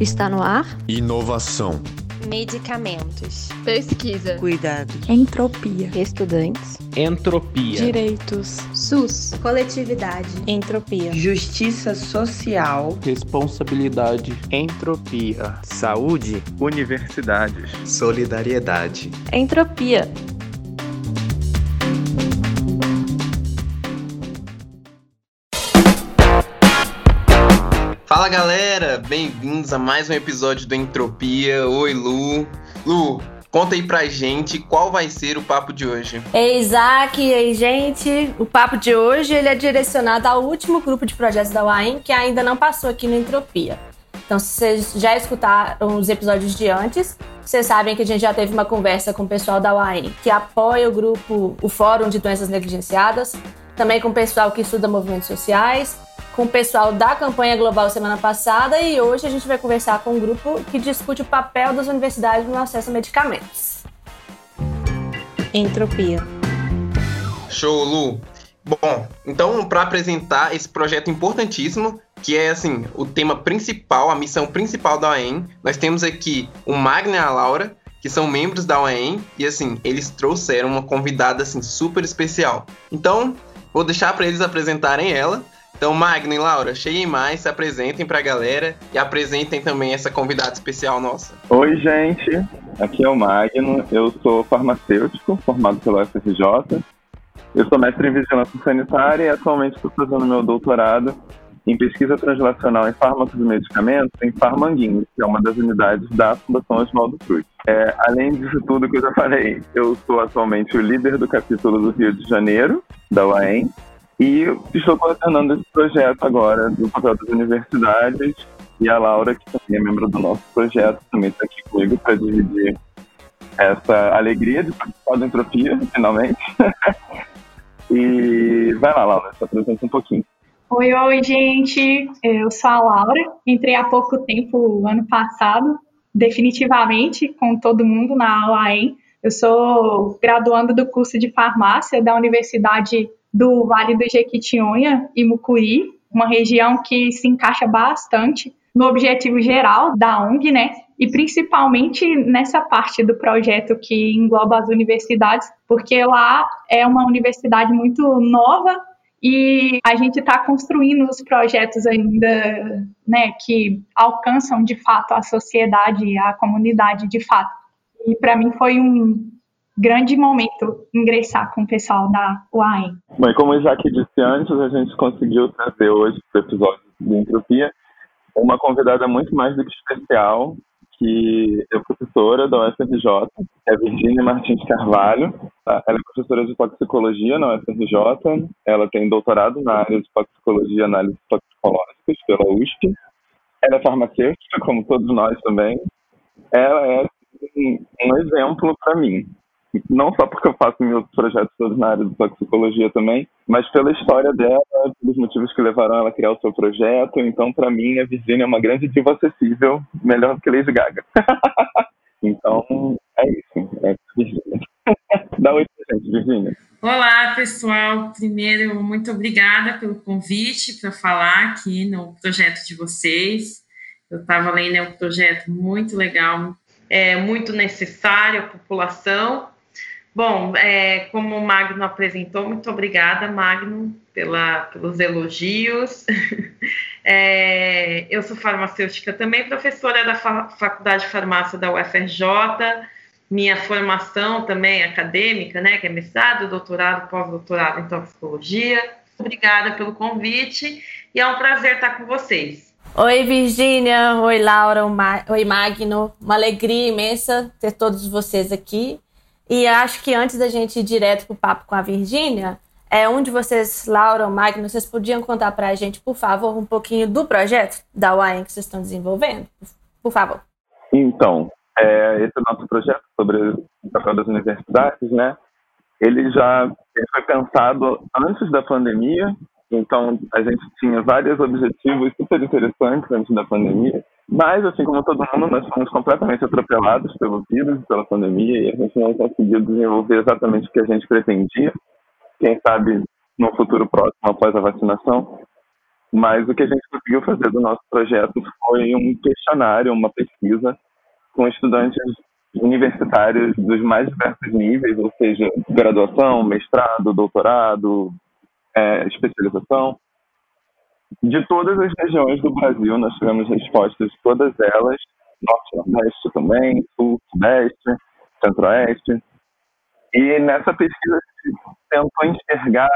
Está no ar? Inovação. Medicamentos. Pesquisa. Cuidado. Entropia. Estudantes. Entropia. Direitos. SUS. Coletividade. Entropia. Justiça social. Responsabilidade. Entropia. Saúde. Universidades. Solidariedade. Entropia. Fala galera, bem-vindos a mais um episódio do Entropia. Oi Lu. Lu, conta aí pra gente qual vai ser o papo de hoje. Ei Isaac, ei gente, o papo de hoje ele é direcionado ao último grupo de projetos da UAM que ainda não passou aqui no Entropia. Então, se vocês já escutaram os episódios de antes, vocês sabem que a gente já teve uma conversa com o pessoal da UAM que apoia o grupo, o Fórum de Doenças Negligenciadas, também com o pessoal que estuda movimentos sociais, com o pessoal da campanha global semana passada e hoje a gente vai conversar com um grupo que discute o papel das universidades no acesso a medicamentos. Entropia. Show, Lu. Bom, então para apresentar esse projeto importantíssimo, que é assim, o tema principal, a missão principal da UEM, nós temos aqui o Magna e a Laura, que são membros da UEM, e assim, eles trouxeram uma convidada assim super especial. Então, vou deixar para eles apresentarem ela. Então, Magno e Laura, cheguem mais, se apresentem para a galera e apresentem também essa convidada especial nossa. Oi, gente. Aqui é o Magno. Eu sou farmacêutico, formado pela UFRJ. Eu sou mestre em vigilância sanitária e atualmente estou fazendo meu doutorado em pesquisa translacional em fármacos e medicamentos em Farmanguinhos, que é uma das unidades da Fundação Oswaldo Cruz. É, além disso tudo que eu já falei, eu sou atualmente o líder do capítulo do Rio de Janeiro, da UAM, e estou coordenando esse projeto agora do papel das universidades e a Laura, que também é membro do nosso projeto, também está aqui comigo para dividir essa alegria de participar da Entropia, finalmente. e vai lá, Laura, se apresenta um pouquinho. Oi, oi, gente. Eu sou a Laura. Entrei há pouco tempo, ano passado, definitivamente, com todo mundo na UAM. Eu sou graduando do curso de farmácia da Universidade do Vale do Jequitinhonha e Mucuri, uma região que se encaixa bastante no objetivo geral da ONG, né? E principalmente nessa parte do projeto que engloba as universidades, porque lá é uma universidade muito nova e a gente está construindo os projetos ainda, né, que alcançam de fato a sociedade, a comunidade de fato. E para mim foi um grande momento ingressar com o pessoal da UAM. Bom, e como o Isaac disse antes, a gente conseguiu trazer hoje para o episódio de Entropia uma convidada muito mais do que especial, que é professora da UFRJ, é Virginia Martins Carvalho. Tá? Ela é professora de toxicologia na UFRJ, ela tem doutorado na área de toxicologia e análises toxicológicas pela USP. Ela é farmacêutica, como todos nós também. Ela é um exemplo para mim, não só porque eu faço meus projetos todos na área de toxicologia também, mas pela história dela, pelos motivos que levaram ela a criar o seu projeto. Então, para mim, a Virginia é uma grande diva acessível, melhor do que Lady Gaga. então, é isso. É Virginia. Dá oi pra gente, Virginia. Olá, pessoal. Primeiro, muito obrigada pelo convite para falar aqui no projeto de vocês. Eu estava lendo, é um projeto muito legal, é muito necessário à população Bom, é, como o Magno apresentou, muito obrigada, Magno, pela, pelos elogios. é, eu sou farmacêutica também, professora da Faculdade de Farmácia da UFRJ. Minha formação também é acadêmica, né, que é mestrado, doutorado, pós-doutorado em toxicologia. Obrigada pelo convite e é um prazer estar com vocês. Oi, Virgínia. Oi, Laura. Oi, Magno. Uma alegria imensa ter todos vocês aqui. E acho que antes da gente ir direto para o papo com a Virgínia, é, um de vocês, Laura ou Magno, vocês podiam contar para a gente, por favor, um pouquinho do projeto da UAM que vocês estão desenvolvendo? Por favor. Então, é, esse nosso projeto sobre o papel das universidades, né? Ele já foi pensado antes da pandemia, então a gente tinha vários objetivos super interessantes antes da pandemia. Mas, assim como todo mundo, nós fomos completamente atropelados pelo vírus, pela pandemia, e a gente não conseguiu desenvolver exatamente o que a gente pretendia. Quem sabe no futuro próximo, após a vacinação. Mas o que a gente conseguiu fazer do nosso projeto foi um questionário, uma pesquisa com estudantes universitários dos mais diversos níveis, ou seja, graduação, mestrado, doutorado, é, especialização, de todas as regiões do Brasil. Nós tivemos respostas de todas elas, norte, nordeste também, sul, sudeste, centro-oeste. E nessa pesquisa gente tentou enxergar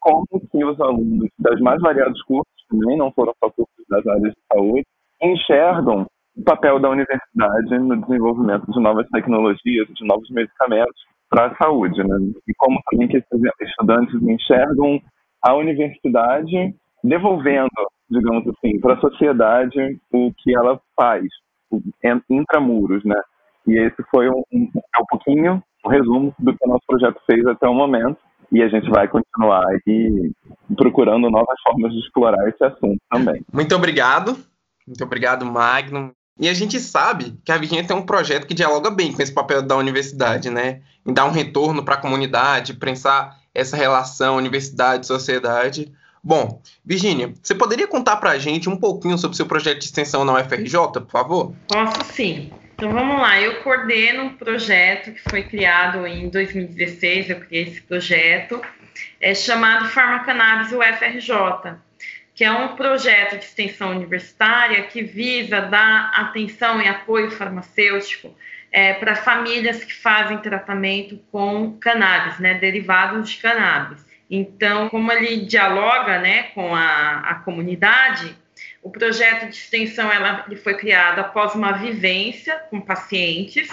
como que os alunos das mais variados cursos, também não foram só cursos das áreas de saúde, enxergam o papel da universidade no desenvolvimento de novas tecnologias, de novos medicamentos para a saúde, né? E como também que esses estudantes enxergam a universidade devolvendo, digamos assim, para a sociedade o que ela faz, intramuros, né? E esse foi um, um, é um pouquinho, um resumo do que o nosso projeto fez até o momento. E a gente vai continuar aí procurando novas formas de explorar esse assunto também. Muito obrigado. Muito obrigado, Magno. E a gente sabe que a Virgínia tem um projeto que dialoga bem com esse papel da universidade, né? Em dar um retorno para a comunidade, pensar essa relação universidade-sociedade. Bom, Virgínia, você poderia contar para a gente um pouquinho sobre o seu projeto de extensão na UFRJ, por favor? Posso sim. Então vamos lá, eu coordeno um projeto que foi criado em 2016, eu criei esse projeto, é chamado Farmacannabis UFRJ que é um projeto de extensão universitária que visa dar atenção e apoio farmacêutico é, para famílias que fazem tratamento com cannabis, né, derivados de cannabis. Então, como ele dialoga né, com a, a comunidade, o projeto de extensão ela, ele foi criado após uma vivência com pacientes.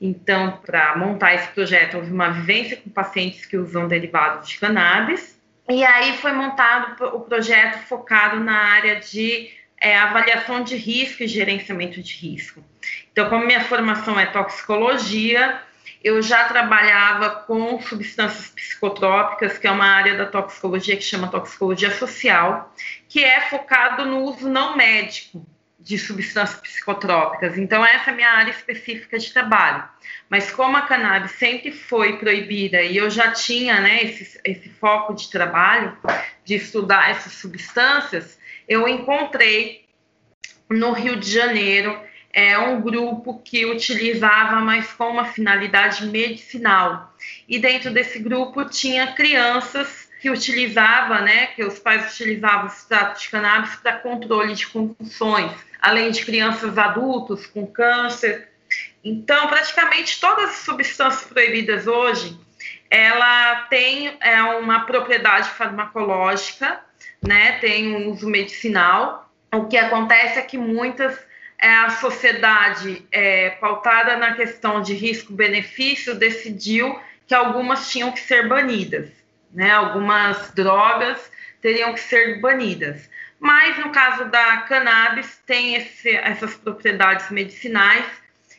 Então, para montar esse projeto, houve uma vivência com pacientes que usam derivados de cannabis e aí foi montado o projeto focado na área de é, avaliação de risco e gerenciamento de risco. Então, como minha formação é toxicologia, eu já trabalhava com substâncias psicotrópicas, que é uma área da toxicologia que chama toxicologia social, que é focado no uso não médico de substâncias psicotrópicas. Então, essa é a minha área específica de trabalho. Mas como a cannabis sempre foi proibida e eu já tinha né, esse, esse foco de trabalho, de estudar essas substâncias, eu encontrei no Rio de Janeiro é um grupo que utilizava, mas com uma finalidade medicinal. E dentro desse grupo tinha crianças que utilizava, né, que os pais utilizavam o extrato de cannabis para controle de convulsões além de crianças adultos com câncer. Então, praticamente todas as substâncias proibidas hoje, ela tem é, uma propriedade farmacológica, né? Tem um uso medicinal. O que acontece é que muitas é, a sociedade é, pautada na questão de risco-benefício decidiu que algumas tinham que ser banidas, né? Algumas drogas teriam que ser banidas. Mas no caso da cannabis, tem esse, essas propriedades medicinais.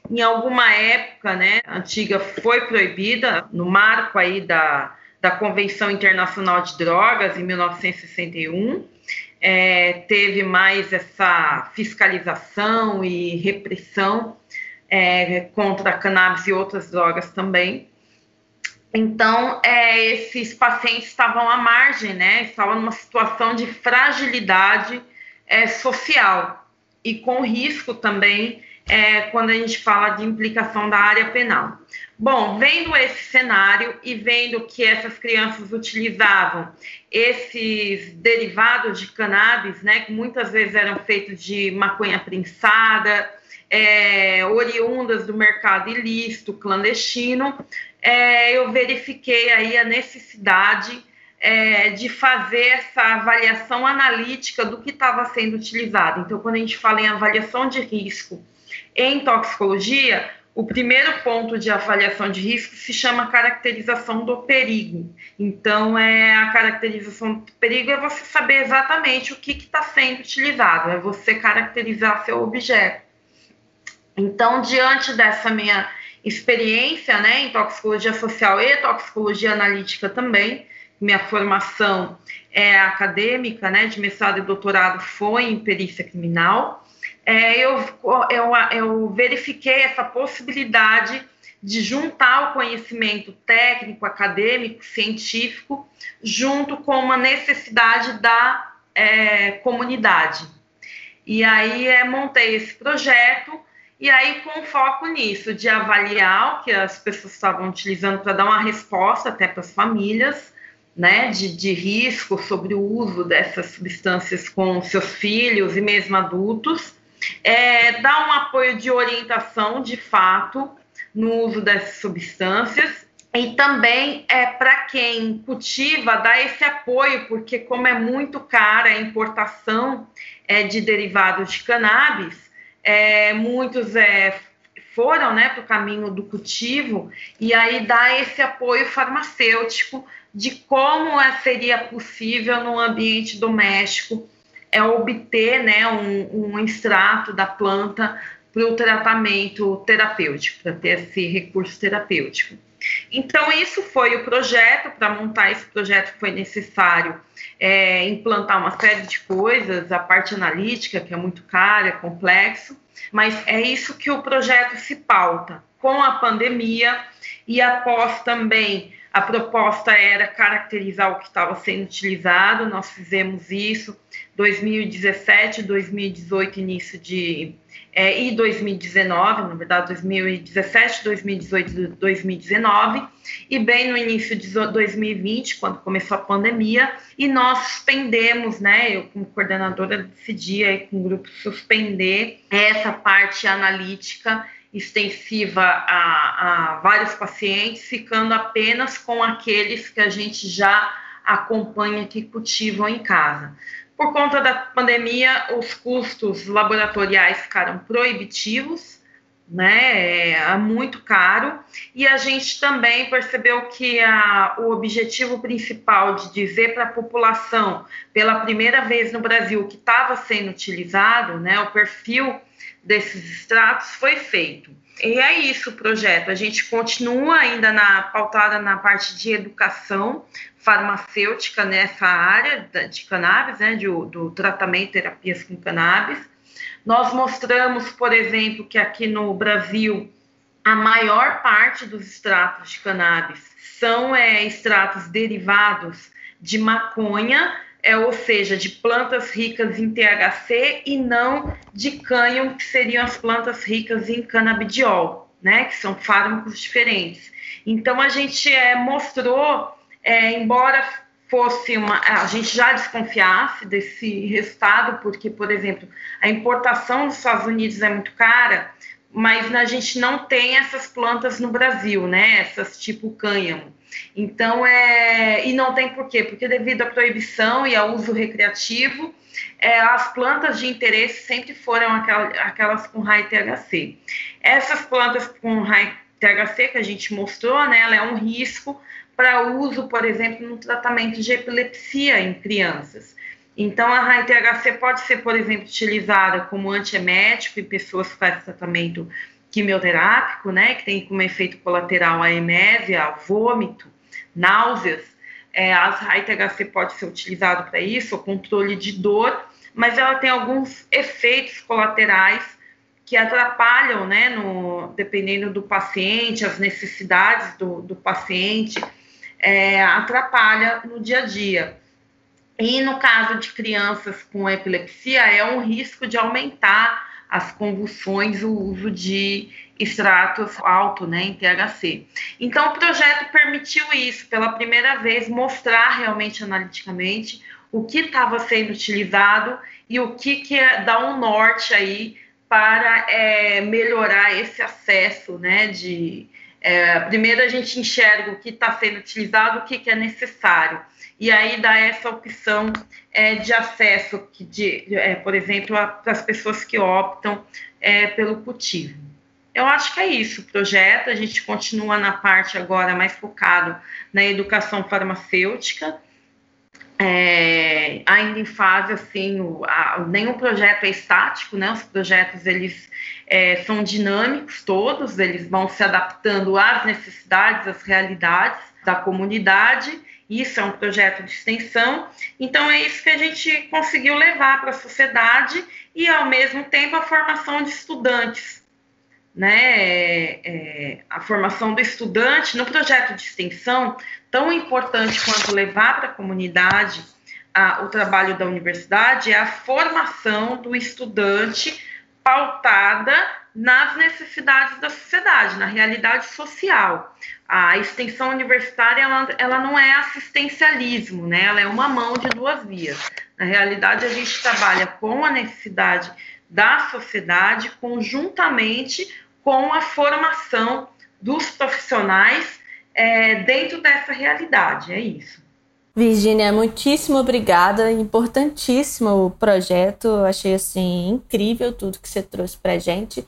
Em alguma época, né, antiga, foi proibida, no marco aí da, da Convenção Internacional de Drogas, em 1961. É, teve mais essa fiscalização e repressão é, contra a cannabis e outras drogas também. Então, é, esses pacientes estavam à margem, né? Estavam numa situação de fragilidade é, social e com risco também é, quando a gente fala de implicação da área penal. Bom, vendo esse cenário e vendo que essas crianças utilizavam esses derivados de cannabis, né, que muitas vezes eram feitos de maconha prensada, é, oriundas do mercado ilícito, clandestino, é, eu verifiquei aí a necessidade é, de fazer essa avaliação analítica do que estava sendo utilizado. Então, quando a gente fala em avaliação de risco em toxicologia, o primeiro ponto de avaliação de risco se chama caracterização do perigo. Então, é a caracterização do perigo é você saber exatamente o que está sendo utilizado, é você caracterizar seu objeto. Então, diante dessa minha experiência né, em toxicologia social e toxicologia analítica também, minha formação é acadêmica, né, de mestrado e doutorado foi em perícia criminal, é, eu, eu, eu verifiquei essa possibilidade de juntar o conhecimento técnico, acadêmico, científico, junto com uma necessidade da é, comunidade. E aí é, montei esse projeto e aí com foco nisso, de avaliar o que as pessoas estavam utilizando para dar uma resposta até para as famílias, né, de, de risco sobre o uso dessas substâncias com seus filhos e mesmo adultos, é, dar um apoio de orientação de fato no uso dessas substâncias. E também é para quem cultiva dar esse apoio, porque como é muito cara a importação é, de derivados de cannabis, é, muitos é, foram né, para o caminho do cultivo e aí dá esse apoio farmacêutico de como é, seria possível no ambiente doméstico é obter né, um, um extrato da planta para o tratamento terapêutico, para ter esse recurso terapêutico. Então, isso foi o projeto. Para montar esse projeto, foi necessário é, implantar uma série de coisas, a parte analítica, que é muito cara, é complexo, mas é isso que o projeto se pauta. Com a pandemia e após também a proposta era caracterizar o que estava sendo utilizado, nós fizemos isso 2017, 2018, início de. É, e 2019, na verdade, 2017, 2018 2019, e bem no início de 2020, quando começou a pandemia, e nós suspendemos, né? Eu, como coordenadora, decidi aí, com o grupo suspender essa parte analítica extensiva a, a vários pacientes, ficando apenas com aqueles que a gente já acompanha que cultivam em casa. Por conta da pandemia, os custos laboratoriais ficaram proibitivos, né? É muito caro. E a gente também percebeu que a, o objetivo principal de dizer para a população, pela primeira vez no Brasil, que estava sendo utilizado, né? O perfil desses extratos foi feito. E é isso o projeto. A gente continua ainda na pautada na parte de educação farmacêutica nessa área de cannabis, né, de, do tratamento terapias com cannabis. Nós mostramos, por exemplo, que aqui no Brasil a maior parte dos extratos de cannabis são é, extratos derivados de maconha, é, ou seja, de plantas ricas em THC e não de cânhamo, que seriam as plantas ricas em canabidiol, né, que são fármacos diferentes. Então, a gente é, mostrou, é, embora fosse uma. A gente já desconfiasse desse resultado, porque, por exemplo, a importação dos Estados Unidos é muito cara, mas a gente não tem essas plantas no Brasil, né? Essas tipo cânhamo. Então, é, e não tem por quê? Porque devido à proibição e ao uso recreativo, é, as plantas de interesse sempre foram aquelas com high THC. Essas plantas com high THC que a gente mostrou, né, ela é um risco para uso, por exemplo, no tratamento de epilepsia em crianças. Então, a high THC pode ser, por exemplo, utilizada como antiemético em pessoas que fazem tratamento quimioterápico, né, que tem como efeito colateral a emésia, vômito, náuseas. É, as HITHC pode ser utilizado para isso, o controle de dor, mas ela tem alguns efeitos colaterais que atrapalham, né, no, dependendo do paciente, as necessidades do, do paciente, é, atrapalha no dia a dia. E no caso de crianças com epilepsia, é um risco de aumentar as convulsões, o uso de extratos alto, né, em THC. Então, o projeto permitiu isso, pela primeira vez, mostrar realmente analiticamente o que estava sendo utilizado e o que, que é, dá um norte aí para é, melhorar esse acesso, né, de... É, primeiro a gente enxerga o que está sendo utilizado, o que, que é necessário e aí dá essa opção é, de acesso, que de, é, por exemplo, para as pessoas que optam é, pelo cultivo. Eu acho que é isso o projeto. A gente continua na parte agora mais focado na educação farmacêutica. É, ainda em fase assim, o, a, nenhum projeto é estático, né? Os projetos eles é, são dinâmicos todos, eles vão se adaptando às necessidades, às realidades da comunidade isso é um projeto de extensão. Então, é isso que a gente conseguiu levar para a sociedade e, ao mesmo tempo, a formação de estudantes. Né? É, é, a formação do estudante no projeto de extensão, tão importante quanto levar para a comunidade o trabalho da universidade é a formação do estudante pautada nas necessidades da sociedade, na realidade social. A extensão universitária ela, ela não é assistencialismo, né? ela é uma mão de duas vias. Na realidade, a gente trabalha com a necessidade da sociedade conjuntamente com a formação dos profissionais é, dentro dessa realidade. É isso. Virginia, muitíssimo obrigada. Importantíssimo o projeto. Achei assim incrível tudo que você trouxe para gente.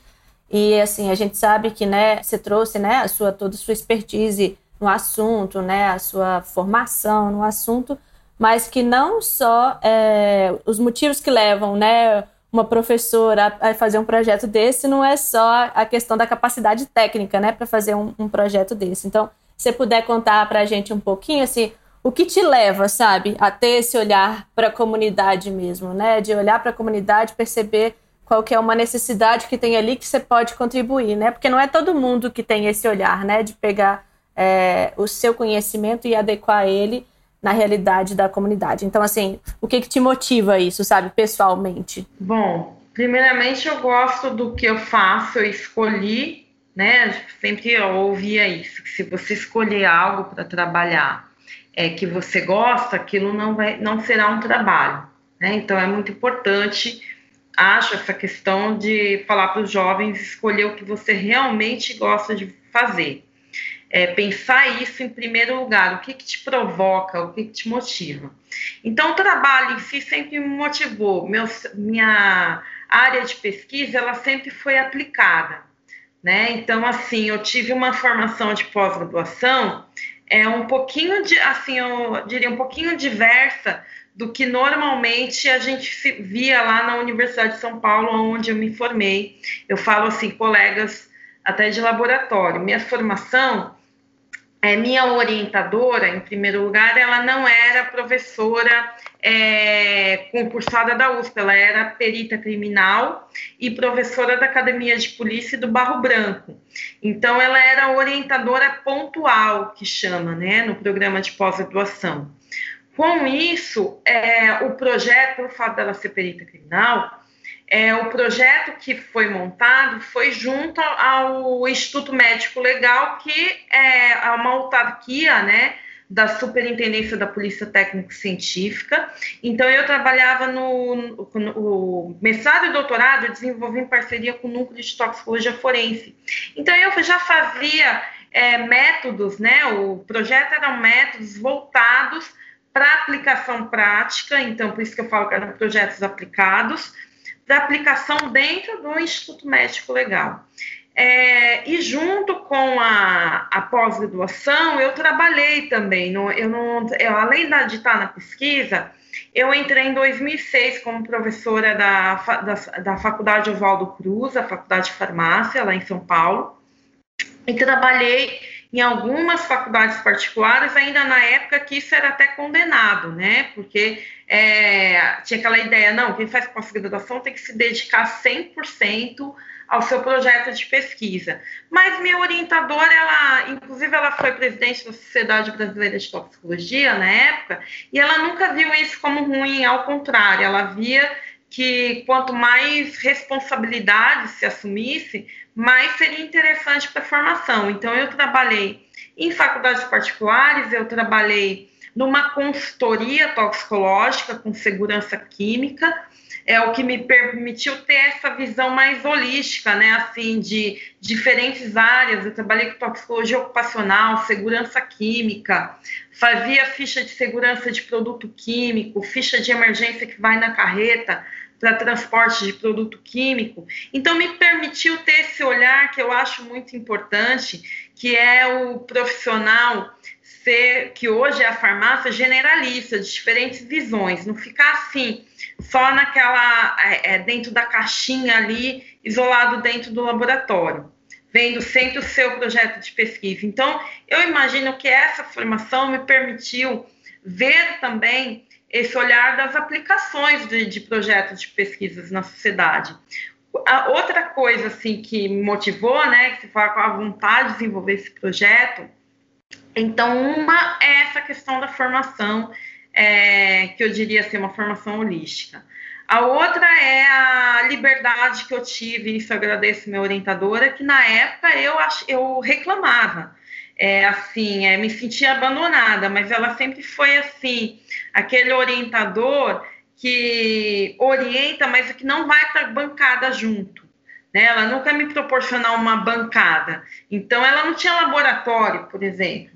E assim, a gente sabe que, né, você trouxe, né, a sua toda a sua expertise no assunto, né, a sua formação no assunto, mas que não só é, os motivos que levam, né, uma professora a fazer um projeto desse não é só a questão da capacidade técnica, né, para fazer um, um, projeto desse. Então, se você puder contar para a gente um pouquinho, assim, o que te leva, sabe, a ter esse olhar para a comunidade mesmo, né, de olhar para a comunidade, perceber qual que é uma necessidade que tem ali que você pode contribuir, né, porque não é todo mundo que tem esse olhar, né, de pegar é, o seu conhecimento e adequar ele na realidade da comunidade. Então, assim, o que, que te motiva isso, sabe, pessoalmente? Bom, primeiramente eu gosto do que eu faço, eu escolhi, né? Sempre eu ouvia isso, que se você escolher algo para trabalhar é que você gosta, aquilo não vai, não será um trabalho, né? Então é muito importante, acho essa questão de falar para os jovens escolher o que você realmente gosta de fazer é, pensar isso em primeiro lugar, o que, que te provoca, o que, que te motiva. Então, o trabalho em si sempre me motivou. Meu, minha área de pesquisa, ela sempre foi aplicada. Né? Então, assim, eu tive uma formação de pós-graduação é um pouquinho de, assim, eu diria um pouquinho diversa do que normalmente a gente via lá na Universidade de São Paulo, onde eu me formei. Eu falo assim, colegas até de laboratório. Minha formação é, minha orientadora, em primeiro lugar, ela não era professora é, concursada da USP, ela era perita criminal e professora da Academia de Polícia do Barro Branco. Então, ela era orientadora pontual, que chama, né, no programa de pós-graduação. Com isso, é, o projeto, pelo fato dela ser perita criminal, é, o projeto que foi montado foi junto ao Instituto Médico Legal, que é uma autarquia, né, da Superintendência da Polícia Técnico Científica. Então, eu trabalhava no, no, no mestrado e doutorado, desenvolvi em parceria com o Núcleo de Toxicologia Forense. Então, eu já fazia é, métodos, né, o projeto eram métodos voltados para aplicação prática, então, por isso que eu falo que eram projetos aplicados, da aplicação dentro do Instituto Médico Legal. É, e junto com a, a pós-graduação, eu trabalhei também. No, eu não, eu, além de estar na pesquisa, eu entrei em 2006 como professora da, da, da Faculdade Oswaldo Cruz, a Faculdade de Farmácia, lá em São Paulo, e trabalhei em algumas faculdades particulares, ainda na época que isso era até condenado, né? Porque é, tinha aquela ideia, não, quem faz pós-graduação tem que se dedicar 100% ao seu projeto de pesquisa. Mas minha orientadora, ela, inclusive, ela foi presidente da Sociedade Brasileira de Toxicologia na época, e ela nunca viu isso como ruim, ao contrário, ela via que quanto mais responsabilidade se assumisse, mais seria interessante para a formação. Então, eu trabalhei em faculdades particulares, eu trabalhei numa consultoria toxicológica com segurança química, é o que me permitiu ter essa visão mais holística, né, assim, de diferentes áreas. Eu trabalhei com toxicologia ocupacional, segurança química, fazia ficha de segurança de produto químico, ficha de emergência que vai na carreta, para transporte de produto químico. Então, me permitiu ter esse olhar que eu acho muito importante, que é o profissional ser, que hoje é a farmácia generalista, de diferentes visões, não ficar assim, só naquela, é, é, dentro da caixinha ali, isolado dentro do laboratório, vendo sempre o seu projeto de pesquisa. Então, eu imagino que essa formação me permitiu ver também esse olhar das aplicações de, de projetos de pesquisas na sociedade. A outra coisa assim que me motivou, né, que se fala com a vontade de desenvolver esse projeto, então uma é essa questão da formação é, que eu diria ser uma formação holística. A outra é a liberdade que eu tive, isso eu agradeço minha orientadora, que na época eu, eu reclamava. É, assim, é, me sentia abandonada, mas ela sempre foi assim, aquele orientador que orienta, mas que não vai para a bancada junto. Né? Ela nunca me proporcionou uma bancada. Então, ela não tinha laboratório, por exemplo.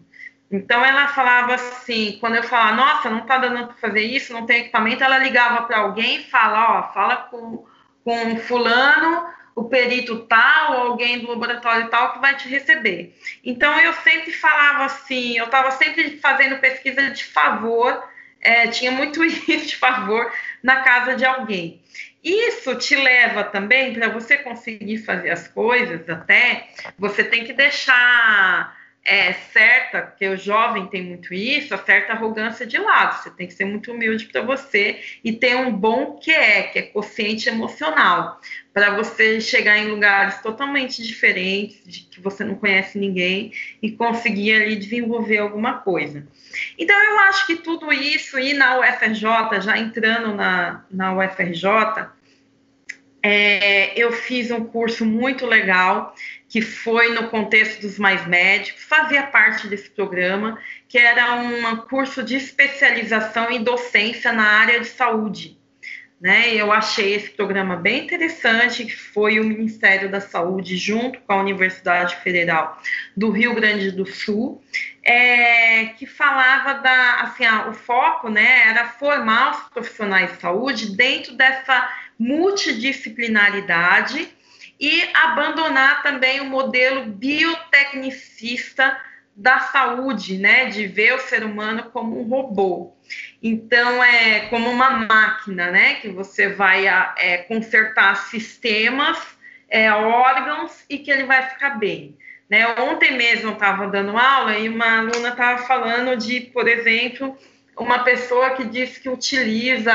Então ela falava assim, quando eu falava, nossa, não está dando para fazer isso, não tem equipamento, ela ligava para alguém e fala, ó, fala com, com fulano, o perito tal, ou alguém do laboratório tal que vai te receber. Então eu sempre falava assim, eu estava sempre fazendo pesquisa de favor, é, tinha muito isso de favor na casa de alguém. Isso te leva também para você conseguir fazer as coisas, até você tem que deixar é, certa, porque o jovem tem muito isso, a certa arrogância de lado. Você tem que ser muito humilde para você e ter um bom que é, que é consciente emocional, para você chegar em lugares totalmente diferentes, de que você não conhece ninguém e conseguir ali desenvolver alguma coisa. Então eu acho que tudo isso e na UFRJ, já entrando na, na UFRJ, é, eu fiz um curso muito legal que foi no contexto dos mais médicos, fazia parte desse programa, que era um curso de especialização em docência na área de saúde. Né? Eu achei esse programa bem interessante, que foi o Ministério da Saúde, junto com a Universidade Federal do Rio Grande do Sul, é, que falava da, assim, o foco, né, era formar os profissionais de saúde dentro dessa multidisciplinaridade e abandonar também o modelo biotecnicista da saúde, né, de ver o ser humano como um robô. Então, é como uma máquina, né, que você vai é, consertar sistemas, é, órgãos e que ele vai ficar bem. Né? Ontem mesmo eu estava dando aula e uma aluna estava falando de, por exemplo, uma pessoa que diz que utiliza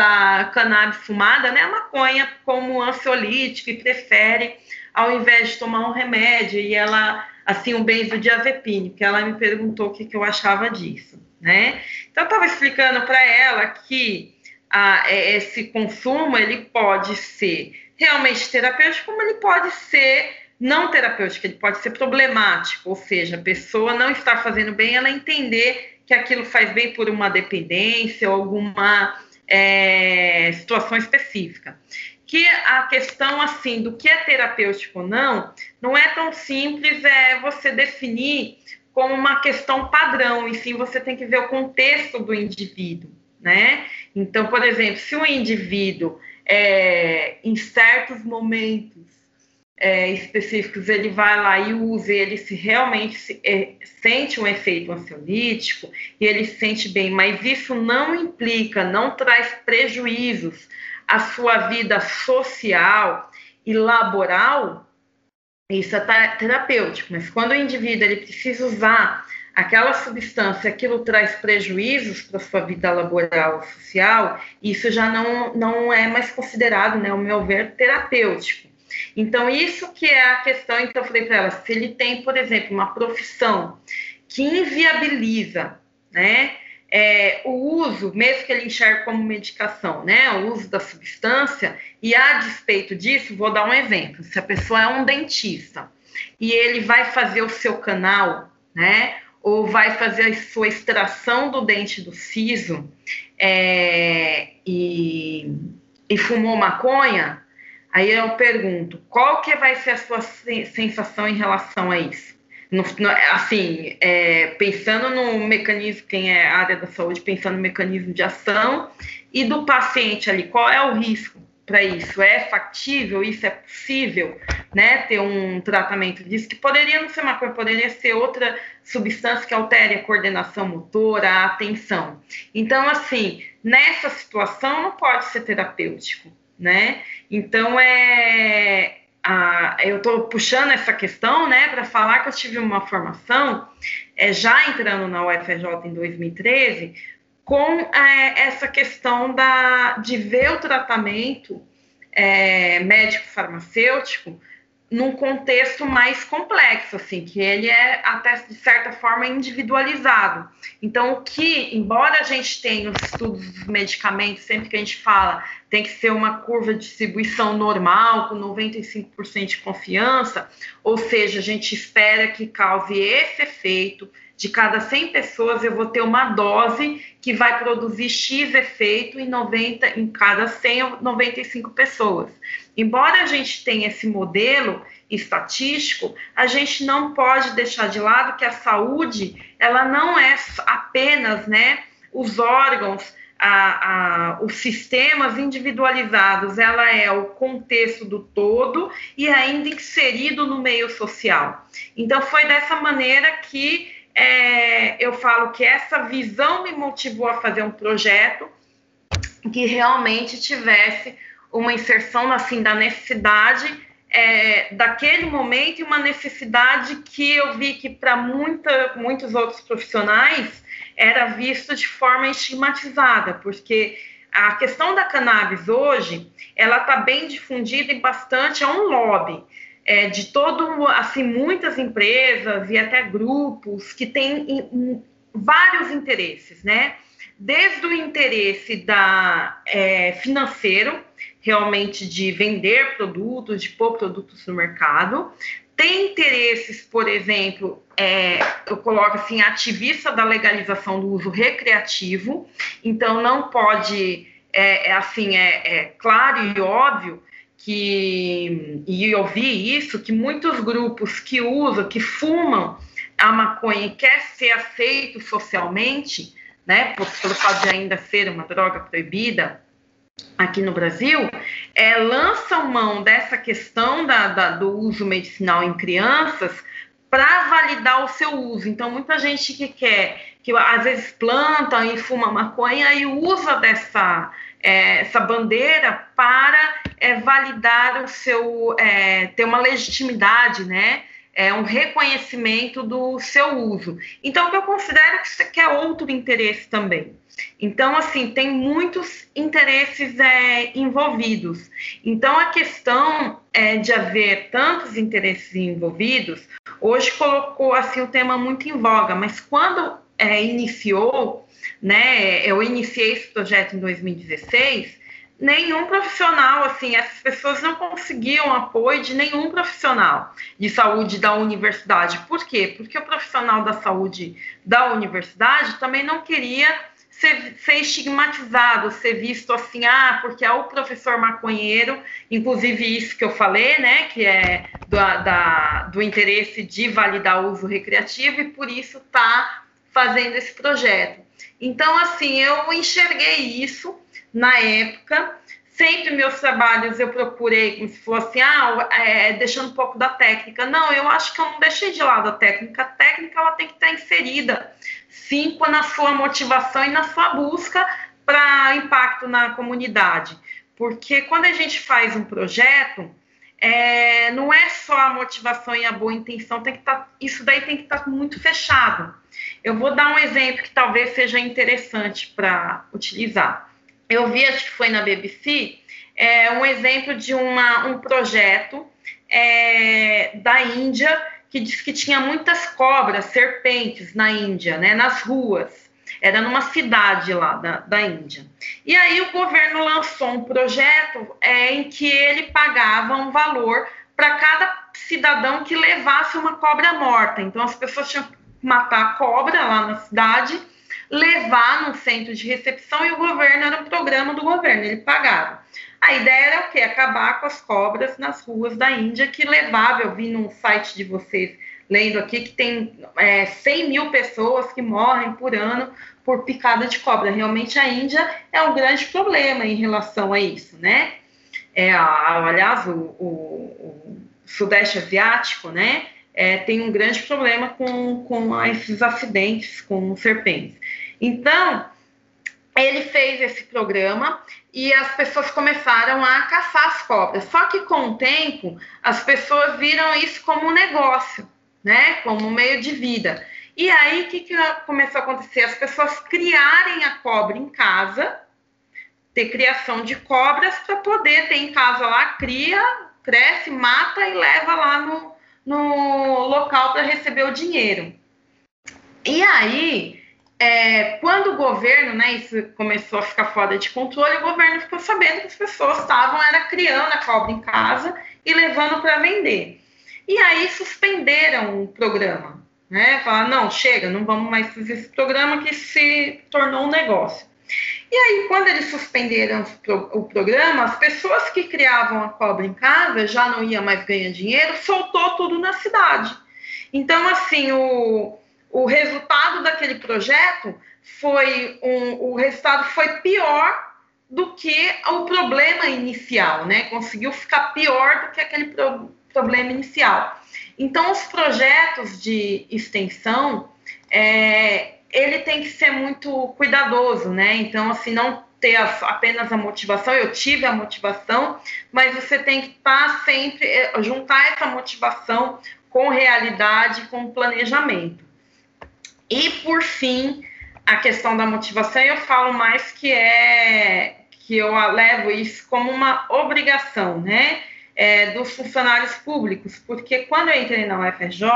cannabis fumada, né, a maconha, como ansiolítico e prefere ao invés de tomar um remédio, e ela, assim, um benzodiazepine, que ela me perguntou o que, que eu achava disso, né? Então, eu estava explicando para ela que a, é, esse consumo, ele pode ser realmente terapêutico, como ele pode ser não terapêutico, ele pode ser problemático, ou seja, a pessoa não está fazendo bem, ela entender que aquilo faz bem por uma dependência ou alguma é, situação específica que a questão assim do que é terapêutico ou não não é tão simples é você definir como uma questão padrão e sim você tem que ver o contexto do indivíduo, né? Então, por exemplo, se o indivíduo é, em certos momentos é, específicos ele vai lá e usa, e ele se realmente se, é, sente um efeito ansiolítico e ele se sente bem, mas isso não implica, não traz prejuízos a sua vida social e laboral, isso é terapêutico. Mas quando o indivíduo ele precisa usar aquela substância, aquilo traz prejuízos para sua vida laboral social, isso já não, não é mais considerado, né, ao meu ver, terapêutico. Então, isso que é a questão, então eu falei para ela, se ele tem, por exemplo, uma profissão que inviabiliza, né, é, o uso, mesmo que ele enxergue como medicação, né, o uso da substância, e a despeito disso, vou dar um exemplo: se a pessoa é um dentista e ele vai fazer o seu canal, né, ou vai fazer a sua extração do dente do siso é, e, e fumou maconha, aí eu pergunto, qual que vai ser a sua sensação em relação a isso? No, no, assim, é, pensando no mecanismo, quem é área da saúde, pensando no mecanismo de ação e do paciente ali, qual é o risco para isso? É factível? Isso é possível, né? Ter um tratamento disso que poderia não ser uma coisa, poderia ser outra substância que altere a coordenação motora, a atenção. Então, assim, nessa situação não pode ser terapêutico, né? Então, é a, eu estou puxando essa questão, né, para falar que eu tive uma formação, é, já entrando na UFRJ em 2013, com é, essa questão da, de ver o tratamento é, médico-farmacêutico num contexto mais complexo, assim, que ele é até de certa forma individualizado. Então, o que, embora a gente tenha os estudos dos medicamentos, sempre que a gente fala, tem que ser uma curva de distribuição normal, com 95% de confiança, ou seja, a gente espera que cause esse efeito. De cada 100 pessoas, eu vou ter uma dose que vai produzir X efeito em 90, em cada 100 ou 95 pessoas. Embora a gente tenha esse modelo estatístico, a gente não pode deixar de lado que a saúde, ela não é apenas, né, os órgãos, a, a, os sistemas individualizados, ela é o contexto do todo e ainda inserido no meio social. Então, foi dessa maneira que é, eu falo que essa visão me motivou a fazer um projeto que realmente tivesse uma inserção assim da necessidade é, daquele momento e uma necessidade que eu vi que para muitos outros profissionais era visto de forma estigmatizada, porque a questão da cannabis hoje ela está bem difundida e bastante é um lobby é, de todo assim muitas empresas e até grupos que têm vários interesses, né? Desde o interesse da é, financeiro realmente de vender produtos, de pôr produtos no mercado. Tem interesses, por exemplo, é, eu coloco assim, ativista da legalização do uso recreativo, então não pode, é, é assim, é, é claro e óbvio que, e eu vi isso, que muitos grupos que usam, que fumam a maconha e quer ser aceito socialmente, né, por, pelo fato de ainda ser uma droga proibida, aqui no Brasil, é, lançam mão dessa questão da, da, do uso medicinal em crianças para validar o seu uso. Então, muita gente que quer, que às vezes planta e fuma maconha e usa dessa é, essa bandeira para é, validar o seu, é, ter uma legitimidade, né? É um reconhecimento do seu uso. Então, eu considero que é outro interesse também. Então, assim, tem muitos interesses é, envolvidos. Então, a questão é, de haver tantos interesses envolvidos, hoje colocou assim o tema muito em voga, mas quando é, iniciou, né, eu iniciei esse projeto em 2016, nenhum profissional, assim, essas pessoas não conseguiam apoio de nenhum profissional de saúde da universidade. Por quê? Porque o profissional da saúde da universidade também não queria ser, ser, estigmatizado, ser visto assim, ah, porque é o professor maconheiro, inclusive isso que eu falei, né, que é do, da, do interesse de validar o uso recreativo e por isso tá fazendo esse projeto. Então, assim, eu enxerguei isso na época, sempre meus trabalhos eu procurei, como se fosse, ah, é, deixando um pouco da técnica. Não, eu acho que eu não deixei de lado a técnica. A técnica ela tem que estar inserida sim na sua motivação e na sua busca para impacto na comunidade. Porque quando a gente faz um projeto, é, não é só a motivação e a boa intenção, tem que tá, isso daí tem que estar tá muito fechado. Eu vou dar um exemplo que talvez seja interessante para utilizar. Eu vi, acho que foi na BBC, é, um exemplo de uma, um projeto é, da Índia que diz que tinha muitas cobras, serpentes na Índia, né, nas ruas. Era numa cidade lá da, da Índia. E aí o governo lançou um projeto é, em que ele pagava um valor para cada cidadão que levasse uma cobra morta. Então as pessoas tinham que matar a cobra lá na cidade, levar num centro de recepção e o governo era um programa do governo, ele pagava. A ideia era o quê? Acabar com as cobras nas ruas da Índia, que levava, eu vi num site de vocês, lendo aqui, que tem é, 100 mil pessoas que morrem por ano por picada de cobra. Realmente a Índia é um grande problema em relação a isso, né? É, aliás, o, o, o Sudeste Asiático, né, é, tem um grande problema com, com esses acidentes com serpentes. Então, ele fez esse programa e as pessoas começaram a caçar as cobras. Só que com o tempo, as pessoas viram isso como um negócio, né? Como um meio de vida. E aí, o que, que começou a acontecer? As pessoas criarem a cobra em casa, ter criação de cobras para poder ter em casa lá, cria, cresce, mata e leva lá no, no local para receber o dinheiro. E aí, é, quando o governo, né, isso começou a ficar fora de controle, o governo ficou sabendo que as pessoas estavam era criando a cobra em casa e levando para vender. E aí suspenderam o programa, né? Falaram, não, chega, não vamos mais fazer esse programa que se tornou um negócio. E aí, quando eles suspenderam o programa, as pessoas que criavam a cobra em casa já não iam mais ganhar dinheiro, soltou tudo na cidade. Então, assim, o, o resultado daquele projeto foi um, o resultado foi pior do que o problema inicial, né? Conseguiu ficar pior do que aquele pro, problema inicial. Então, os projetos de extensão, é, ele tem que ser muito cuidadoso, né? Então, assim, não ter apenas a motivação, eu tive a motivação, mas você tem que estar sempre, é, juntar essa motivação com realidade, com planejamento. E, por fim, a questão da motivação, eu falo mais que é que eu levo isso como uma obrigação, né? é, dos funcionários públicos, porque quando eu entrei na UFRJ,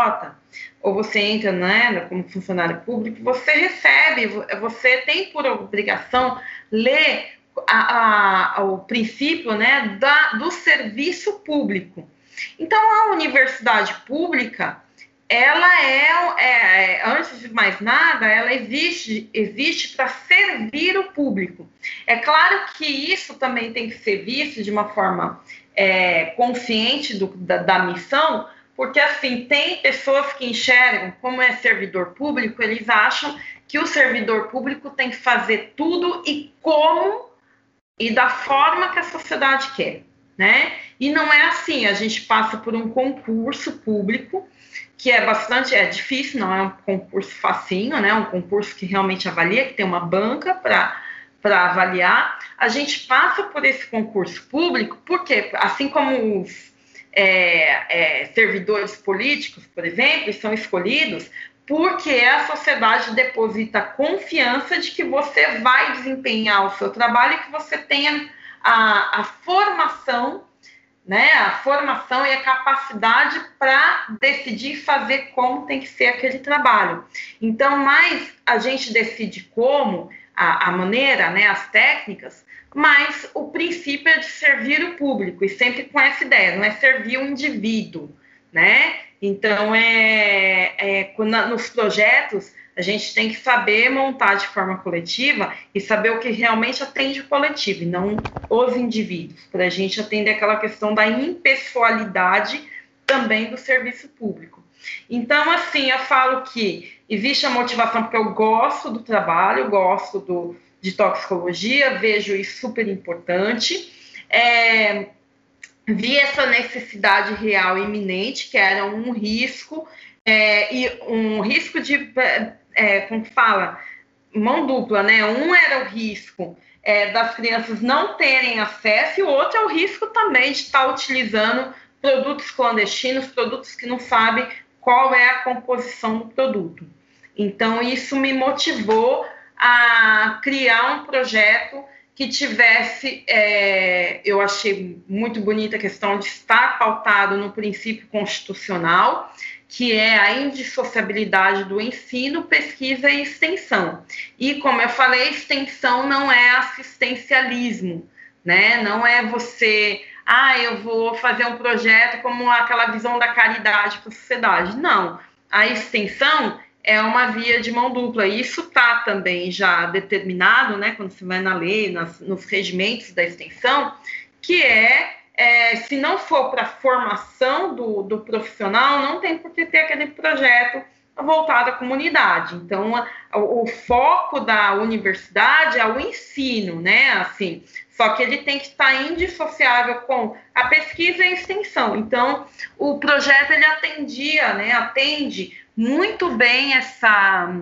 ou você entra né, como funcionário público, você recebe, você tem por obrigação ler a, a, o princípio né, da, do serviço público. Então, a universidade pública, ela é, é, antes de mais nada, ela existe, existe para servir o público. É claro que isso também tem que ser visto de uma forma é, consciente do, da, da missão, porque assim tem pessoas que enxergam como é servidor público, eles acham que o servidor público tem que fazer tudo e como e da forma que a sociedade quer, né? E não é assim, a gente passa por um concurso público que é bastante é difícil, não é um concurso facinho, né? Um concurso que realmente avalia, que tem uma banca para para avaliar. A gente passa por esse concurso público, porque, assim como os é, é, servidores políticos, por exemplo, são escolhidos porque a sociedade deposita confiança de que você vai desempenhar o seu trabalho e que você tenha a, a formação, né, a formação e a capacidade para decidir fazer como tem que ser aquele trabalho. Então, mais a gente decide como, a, a maneira, né, as técnicas, mas o princípio é de servir o público, e sempre com essa ideia, não é servir o indivíduo, né? Então, é, é nos projetos, a gente tem que saber montar de forma coletiva e saber o que realmente atende o coletivo, e não os indivíduos, para a gente atender aquela questão da impessoalidade também do serviço público. Então, assim, eu falo que existe a motivação porque eu gosto do trabalho, gosto do, de toxicologia, vejo isso super importante. É, vi essa necessidade real iminente, que era um risco, é, e um risco de, é, como fala, mão dupla, né? Um era o risco é, das crianças não terem acesso, e o outro é o risco também de estar utilizando produtos clandestinos, produtos que não sabem qual é a composição do produto. Então, isso me motivou a criar um projeto que tivesse, é, eu achei muito bonita a questão de estar pautado no princípio constitucional, que é a indissociabilidade do ensino, pesquisa e extensão. E, como eu falei, extensão não é assistencialismo, né? Não é você ah, eu vou fazer um projeto como aquela visão da caridade para a sociedade. Não, a extensão é uma via de mão dupla. Isso está também já determinado, né, quando se vai na lei, nas, nos regimentos da extensão, que é, é se não for para a formação do, do profissional, não tem por que ter aquele projeto voltado à comunidade. Então, a, o, o foco da universidade é o ensino, né? Assim, só que ele tem que estar indissociável com a pesquisa e a extensão. Então, o projeto ele atendia, né, atende muito bem essa,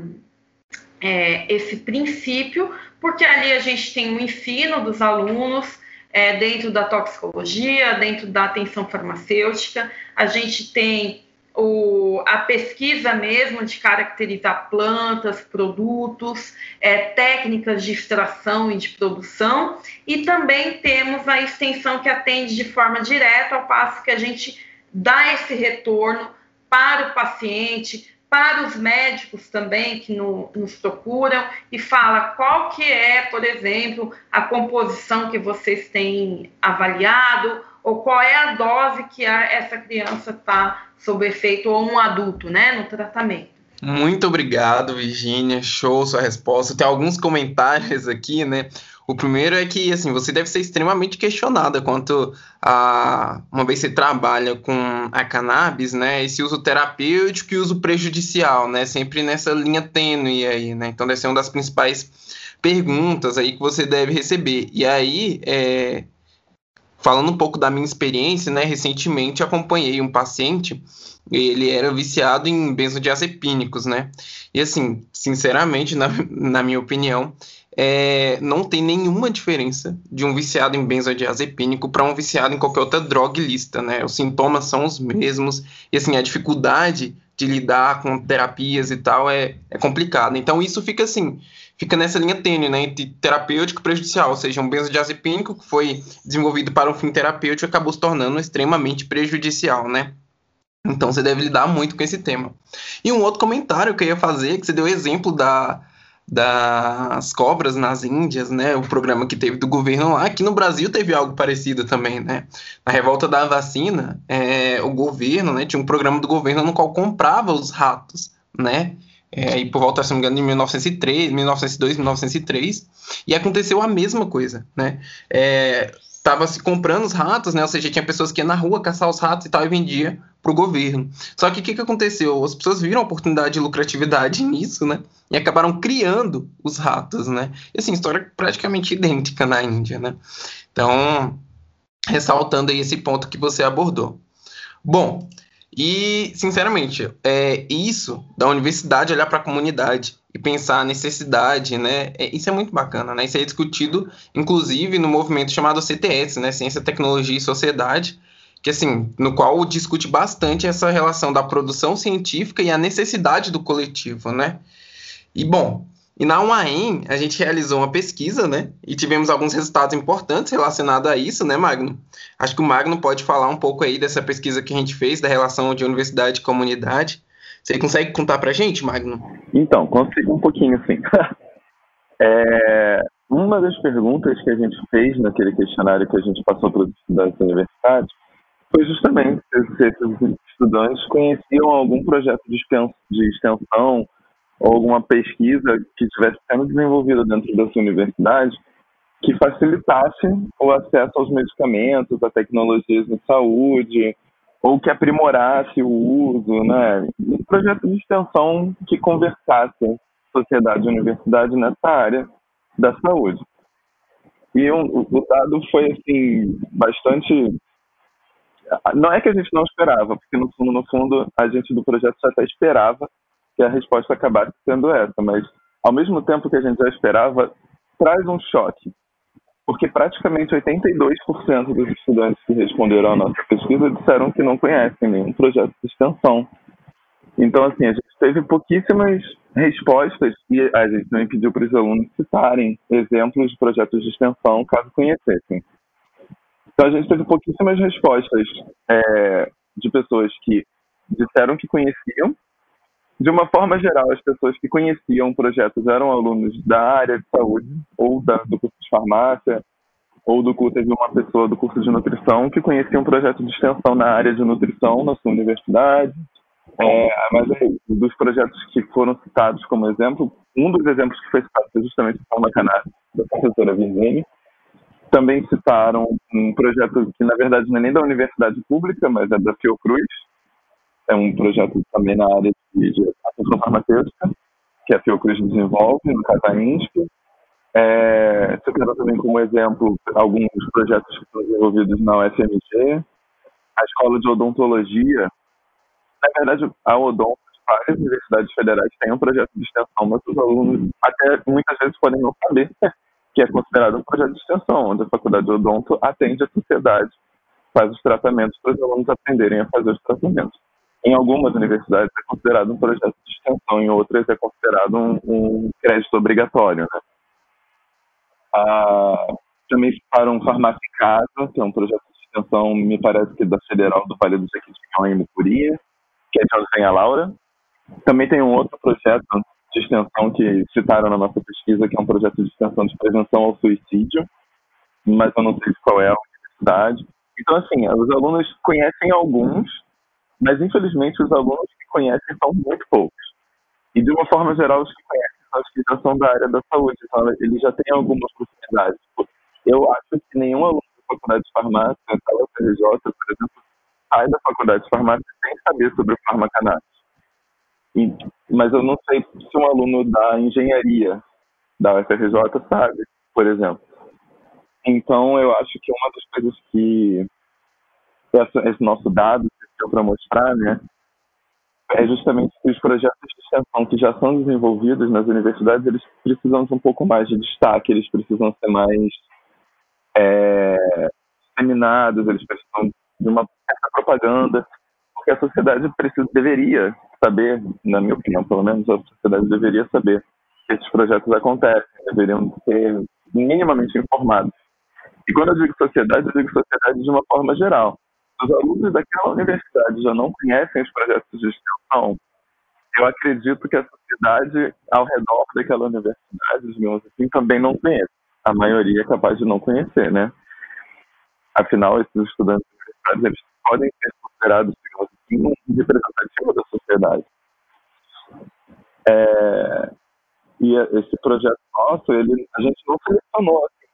é, esse princípio, porque ali a gente tem o ensino dos alunos é, dentro da toxicologia, dentro da atenção farmacêutica, a gente tem o, a pesquisa mesmo de caracterizar plantas, produtos, é, técnicas de extração e de produção, e também temos a extensão que atende de forma direta, ao passo que a gente dá esse retorno para o paciente, para os médicos também que no, nos procuram e fala qual que é, por exemplo, a composição que vocês têm avaliado ou qual é a dose que a, essa criança está sob efeito ou um adulto, né, no tratamento. Muito obrigado, Virginia. Show sua resposta. Tem alguns comentários aqui, né? O primeiro é que, assim, você deve ser extremamente questionada quanto a... Uma vez você trabalha com a cannabis, né? Esse uso terapêutico e uso prejudicial, né? Sempre nessa linha tênue aí, né? Então, deve ser uma das principais perguntas aí que você deve receber. E aí, é... Falando um pouco da minha experiência, né? Recentemente acompanhei um paciente ele era viciado em benzodiazepínicos, né? E assim, sinceramente, na, na minha opinião, é, não tem nenhuma diferença de um viciado em benzodiazepínico para um viciado em qualquer outra droga lista, né? Os sintomas são os mesmos e assim a dificuldade de lidar com terapias e tal é, é complicada. Então isso fica assim, fica nessa linha tênue, né, entre terapêutico e prejudicial, ou seja, um benzodiazepínico que foi desenvolvido para um fim terapêutico acabou se tornando extremamente prejudicial, né? Então você deve lidar muito com esse tema. E um outro comentário que eu ia fazer, que você deu exemplo da das cobras nas Índias, né? O programa que teve do governo lá. Aqui no Brasil teve algo parecido também, né? Na revolta da vacina, é, o governo, né? Tinha um programa do governo no qual comprava os ratos, né? É, e por volta, se não me engano, de 1903, 1902, 1903, e aconteceu a mesma coisa, né? É, tava se comprando os ratos, né? Ou seja, tinha pessoas que iam na rua caçar os ratos e tal e vendia para o governo. Só que o que, que aconteceu? As pessoas viram a oportunidade de lucratividade nisso, né? E acabaram criando os ratos, né? E assim, história praticamente idêntica na Índia, né? Então, ressaltando aí esse ponto que você abordou. Bom, e, sinceramente, é isso da universidade olhar para a comunidade e pensar a necessidade, né? É, isso é muito bacana, né? Isso é discutido, inclusive, no movimento chamado CTS, né? Ciência, Tecnologia e Sociedade, que, assim, no qual discute bastante essa relação da produção científica e a necessidade do coletivo, né? E, bom, e na UAM, a gente realizou uma pesquisa, né? E tivemos alguns resultados importantes relacionados a isso, né, Magno? Acho que o Magno pode falar um pouco aí dessa pesquisa que a gente fez, da relação de universidade e comunidade. Você consegue contar pra gente, Magno? Então, consigo um pouquinho, sim. é, uma das perguntas que a gente fez naquele questionário que a gente passou para os estudantes da universidade foi justamente se esses estudantes conheciam algum projeto de extensão ou alguma pesquisa que estivesse sendo desenvolvida dentro da sua universidade que facilitasse o acesso aos medicamentos, a tecnologias de saúde, ou que aprimorasse o uso, né? Um projeto de extensão que conversasse sociedade e universidade nessa área da saúde. E um, o dado foi, assim, bastante... Não é que a gente não esperava, porque no fundo, no fundo, a gente do projeto já até esperava que a resposta acabasse sendo essa, mas ao mesmo tempo que a gente já esperava, traz um choque, porque praticamente 82% dos estudantes que responderam à nossa pesquisa disseram que não conhecem nenhum projeto de extensão. Então, assim, a gente teve pouquíssimas respostas e a gente também pediu para os alunos citarem exemplos de projetos de extensão, caso conhecessem. Então, a gente teve pouquíssimas respostas é, de pessoas que disseram que conheciam de uma forma geral, as pessoas que conheciam projetos eram alunos da área de saúde, ou da, do curso de farmácia, ou do curso de uma pessoa do curso de nutrição que conhecia um projeto de extensão na área de nutrição na sua universidade. É, mas é dos projetos que foram citados como exemplo, um dos exemplos que foi citado foi justamente o Palma Cannabis, da professora Virginia. Também citaram um projeto que, na verdade, não é nem da universidade pública, mas é da Fiocruz, é um projeto também na área de, atenção farmacêutica, que a Fiocruz desenvolve, no INSP. É, você quero também como exemplo alguns projetos que são desenvolvidos na UFMG, a Escola de Odontologia. Na verdade, a Odonto, várias universidades federais têm um projeto de extensão, mas os alunos até muitas vezes podem não saber que é considerado um projeto de extensão, onde a Faculdade de Odonto atende a sociedade, faz os tratamentos para os alunos aprenderem a fazer os tratamentos. Em algumas universidades é considerado um projeto de extensão, em outras é considerado um, um crédito obrigatório. Né? Ah, também citaram Farmácia em Casa, que é um projeto de extensão, me parece que da Federal do Vale do Jequitinhonha em Mucuria, que é de onde vem a Laura. Também tem um outro projeto de extensão que citaram na nossa pesquisa, que é um projeto de extensão de prevenção ao suicídio, mas eu não sei qual é a universidade. Então, assim, os alunos conhecem alguns, mas infelizmente os alunos que conhecem são muito poucos. E de uma forma geral, os que conhecem são os que já são da área da saúde, então eles já têm alguma proximidade. Eu acho que nenhum aluno da faculdade de farmácia, da UFRJ, por exemplo, sai da faculdade de farmácia sem saber sobre o farmacanate. E, mas eu não sei se um aluno da engenharia da UFRJ sabe, por exemplo. Então, eu acho que uma das coisas que esse nosso dado deu para mostrar, né, é justamente que os projetos de extensão que já são desenvolvidos nas universidades, eles precisam de um pouco mais de destaque, eles precisam ser mais é, disseminados, eles precisam de uma certa propaganda, porque a sociedade precisa, deveria saber, na minha opinião, pelo menos a sociedade deveria saber que esses projetos acontecem, deveriam ser minimamente informados. E quando eu digo sociedade, eu digo sociedade de uma forma geral. Os alunos daquela universidade já não conhecem os projetos de extensão, eu acredito que a sociedade ao redor daquela universidade, digamos assim, também não conhece. A maioria é capaz de não conhecer, né? Afinal, esses estudantes universitários, eles podem ser considerados, digamos assim, um representativo da sociedade. É, e esse projeto nosso, ele, a gente não selecionou assim,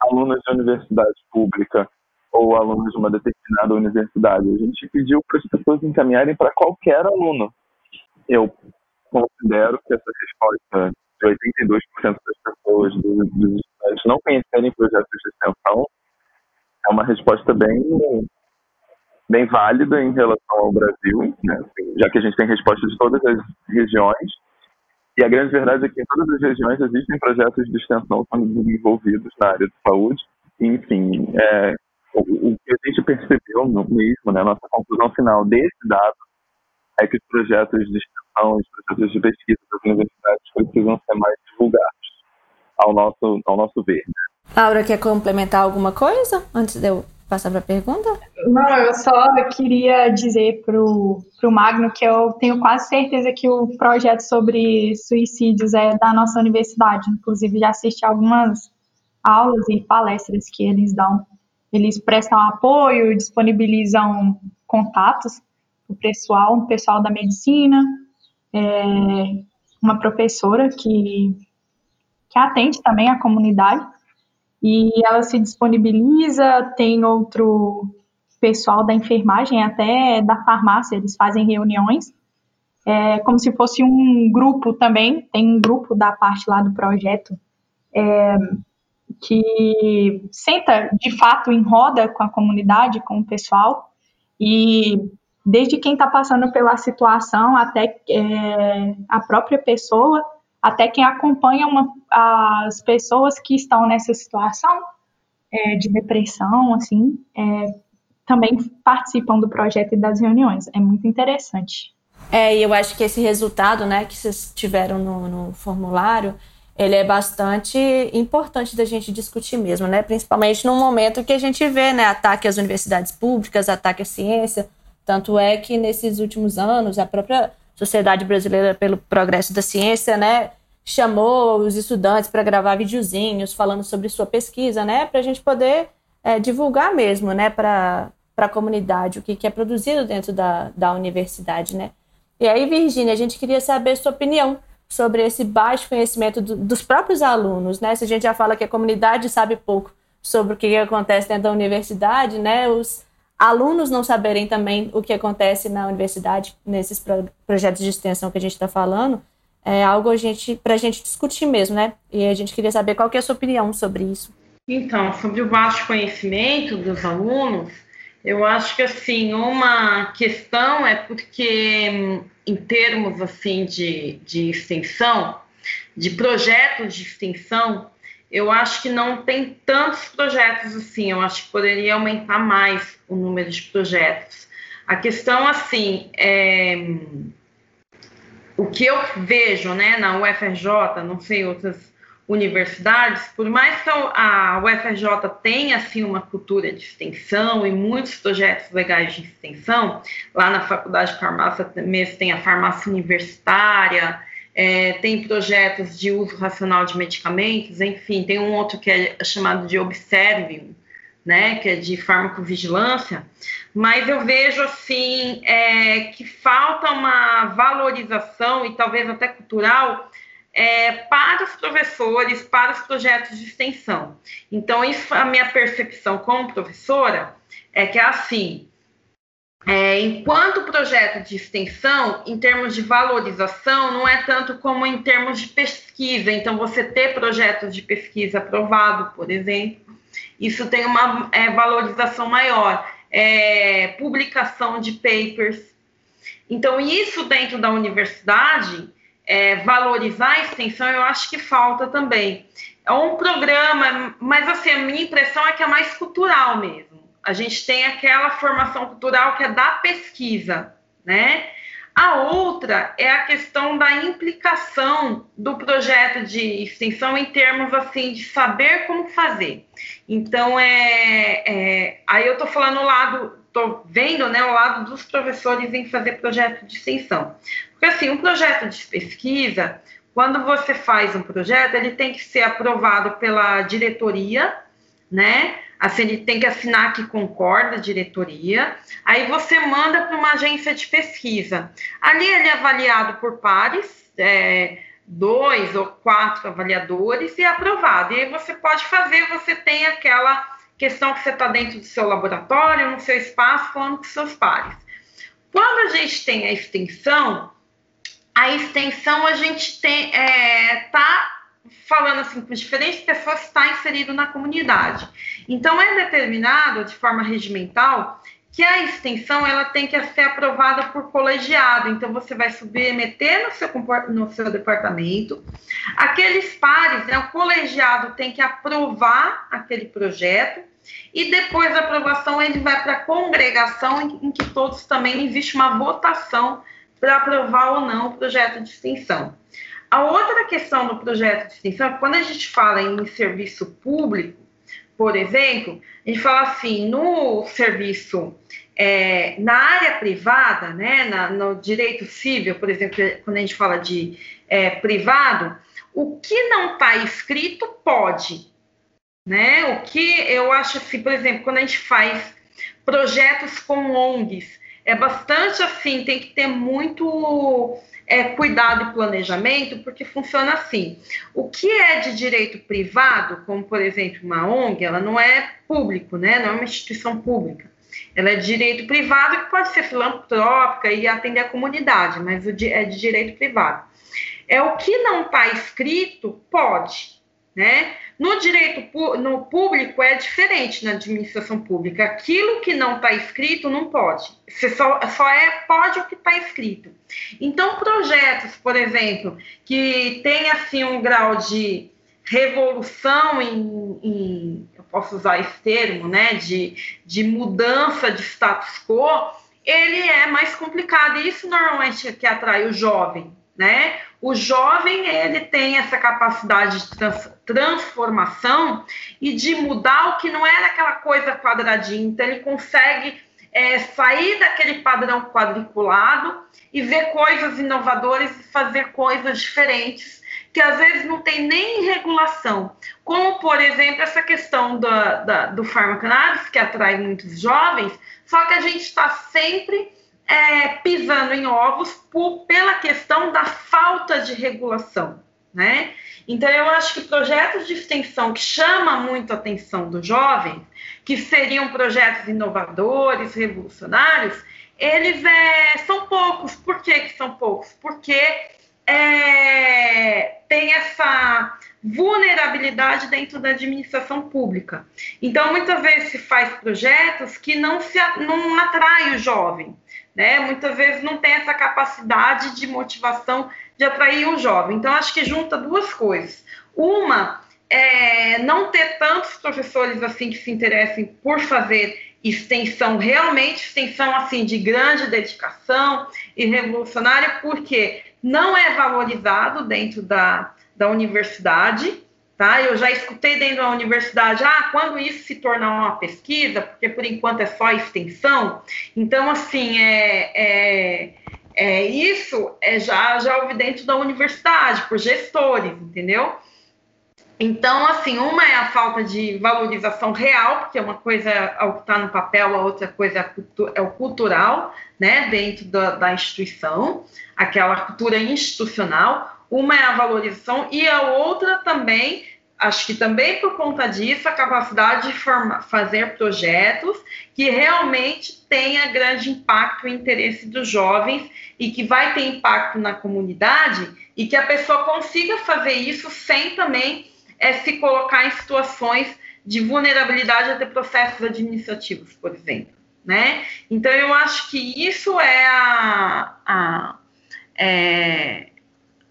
alunos de universidade pública ou alunos de uma determinada universidade. A gente pediu para as pessoas encaminharem para qualquer aluno. Eu considero que essa resposta de 82% das pessoas, dos, estudantes, não conhecerem projetos de extensão, é uma resposta bem bem válida em relação ao Brasil, né? assim, já que a gente tem respostas de todas as regiões. E a grande verdade é que em todas as regiões existem projetos de extensão sendo desenvolvidos na área de saúde. enfim, é, o, o, que a gente percebeu mesmo, né, nossa conclusão final desse dado, é que os projetos de extensão, os projetos de pesquisa das universidades precisam ser mais divulgados, ao nosso, ao nosso ver. Laura, quer complementar alguma coisa antes de eu passar para a pergunta? Não, eu só queria dizer para o Magno que eu tenho quase certeza que o projeto sobre suicídios é da nossa universidade. Inclusive, já assisti algumas aulas e palestras que eles dão. Eles prestam apoio, disponibilizam contatos para o pessoal, o pessoal da medicina, é, uma professora que, que atende também a comunidade. E ela se disponibiliza, tem outro pessoal da enfermagem, até da farmácia, eles fazem reuniões, é, como se fosse um grupo também, tem um grupo da parte lá do projeto, é, que senta de fato em roda com a comunidade, com o pessoal, e desde quem está passando pela situação até é, a própria pessoa até quem acompanha uma, as pessoas que estão nessa situação é, de depressão, assim, é, também participam do projeto e das reuniões. É muito interessante. É, e eu acho que esse resultado, né, que vocês tiveram no, no formulário, ele é bastante importante da gente discutir mesmo, né? Principalmente num momento que a gente vê, né, ataque às universidades públicas, ataque à ciência. Tanto é que nesses últimos anos a própria Sociedade Brasileira pelo Progresso da Ciência, né, chamou os estudantes para gravar videozinhos falando sobre sua pesquisa, né, para a gente poder é, divulgar mesmo, né, para a comunidade o que, que é produzido dentro da, da universidade, né. E aí, Virginia, a gente queria saber sua opinião sobre esse baixo conhecimento do, dos próprios alunos, né? Se a gente já fala que a comunidade sabe pouco sobre o que acontece dentro da universidade, né? Os alunos não saberem também o que acontece na universidade, nesses pro projetos de extensão que a gente está falando, é algo a gente, para a gente discutir mesmo, né? E a gente queria saber qual que é a sua opinião sobre isso. Então, sobre o baixo conhecimento dos alunos, eu acho que assim uma questão é porque em termos assim de, de extensão, de projetos de extensão, eu acho que não tem tantos projetos assim. Eu acho que poderia aumentar mais o número de projetos. A questão, assim, é... o que eu vejo né, na UFRJ, não sei outras universidades, por mais que a UFRJ tenha assim uma cultura de extensão e muitos projetos legais de extensão, lá na Faculdade de Farmácia mesmo tem a farmácia universitária, é, tem projetos de uso racional de medicamentos, enfim, tem um outro que é chamado de Observium, né, que é de farmacovigilância, mas eu vejo assim é, que falta uma valorização e talvez até cultural é, para os professores, para os projetos de extensão. Então, isso, a minha percepção como professora é que é assim, é, enquanto projeto de extensão, em termos de valorização, não é tanto como em termos de pesquisa. Então, você ter projetos de pesquisa aprovado, por exemplo, isso tem uma é, valorização maior. É, publicação de papers. Então, isso dentro da universidade, é, valorizar a extensão, eu acho que falta também. É um programa, mas assim, a minha impressão é que é mais cultural mesmo. A gente tem aquela formação cultural que é da pesquisa, né? A outra é a questão da implicação do projeto de extensão em termos assim de saber como fazer. Então é, é aí eu estou falando o lado, estou vendo né, o lado dos professores em fazer projeto de extensão. Porque assim, um projeto de pesquisa, quando você faz um projeto, ele tem que ser aprovado pela diretoria, né? Assim, ele tem que assinar que concorda a diretoria. Aí você manda para uma agência de pesquisa. Ali ele é avaliado por pares, é, dois ou quatro avaliadores e é aprovado. E aí você pode fazer, você tem aquela questão que você está dentro do seu laboratório, no seu espaço, falando com seus pares. Quando a gente tem a extensão, a extensão a gente tem é, tá falando assim com diferentes pessoas está inserido na comunidade. Então é determinado de forma regimental que a extensão ela tem que ser aprovada por colegiado. Então você vai submeter no seu, no seu departamento aqueles pares, né, o colegiado tem que aprovar aquele projeto e depois da aprovação ele vai para a congregação em, em que todos também existe uma votação para aprovar ou não o projeto de extensão. A outra questão do projeto de extensão é quando a gente fala em serviço público, por exemplo, a gente fala assim, no serviço, é, na área privada, né, na, no direito civil, por exemplo, quando a gente fala de é, privado, o que não está escrito pode, né? O que eu acho assim, por exemplo, quando a gente faz projetos com ONGs, é bastante assim, tem que ter muito é, cuidado e planejamento, porque funciona assim. O que é de direito privado, como por exemplo uma ONG, ela não é público, né? Não é uma instituição pública. Ela é de direito privado que pode ser filantrópica e atender a comunidade, mas é de direito privado. É o que não está escrito, pode, né? No direito no público é diferente na administração pública. Aquilo que não está escrito não pode. Você só, só é pode o que está escrito. Então, projetos, por exemplo, que tem assim um grau de revolução em, em, eu posso usar esse termo, né, de, de mudança de status quo, ele é mais complicado. E isso normalmente é que atrai o jovem, né? O jovem ele tem essa capacidade de trans, transformação e de mudar o que não era aquela coisa quadradinha. Então ele consegue é, sair daquele padrão quadriculado e ver coisas inovadoras e fazer coisas diferentes que às vezes não tem nem regulação, como por exemplo essa questão da, da, do farmacannabis que atrai muitos jovens, só que a gente está sempre é, pisando em ovos por, pela questão da falta de regulação, né? Então eu acho que projetos de extensão que chamam muito a atenção do jovem, que seriam projetos inovadores, revolucionários, eles é, são poucos. Por que, que são poucos? Porque é, tem essa vulnerabilidade dentro da administração pública. Então, muitas vezes se faz projetos que não, se, não atrai o jovem, né? Muitas vezes não tem essa capacidade de motivação de atrair o jovem. Então, acho que junta duas coisas. Uma é não ter tantos professores assim que se interessem por fazer extensão, realmente extensão assim de grande dedicação e revolucionária, porque não é valorizado dentro da, da universidade, tá? Eu já escutei dentro da universidade, ah, quando isso se tornar uma pesquisa, porque por enquanto é só extensão. Então, assim, é, é, é isso é já já ouvi dentro da universidade por gestores, entendeu? Então, assim, uma é a falta de valorização real, porque uma coisa é o que está no papel, a outra coisa é, é o cultural, né, dentro da, da, instituição, aquela cultura institucional. Uma é a valorização e a outra também, acho que também por conta disso, a capacidade de formar, fazer projetos que realmente tenha grande impacto e interesse dos jovens e que vai ter impacto na comunidade e que a pessoa consiga fazer isso sem também é se colocar em situações de vulnerabilidade até processos administrativos, por exemplo. Né? Então, eu acho que isso é a. a é,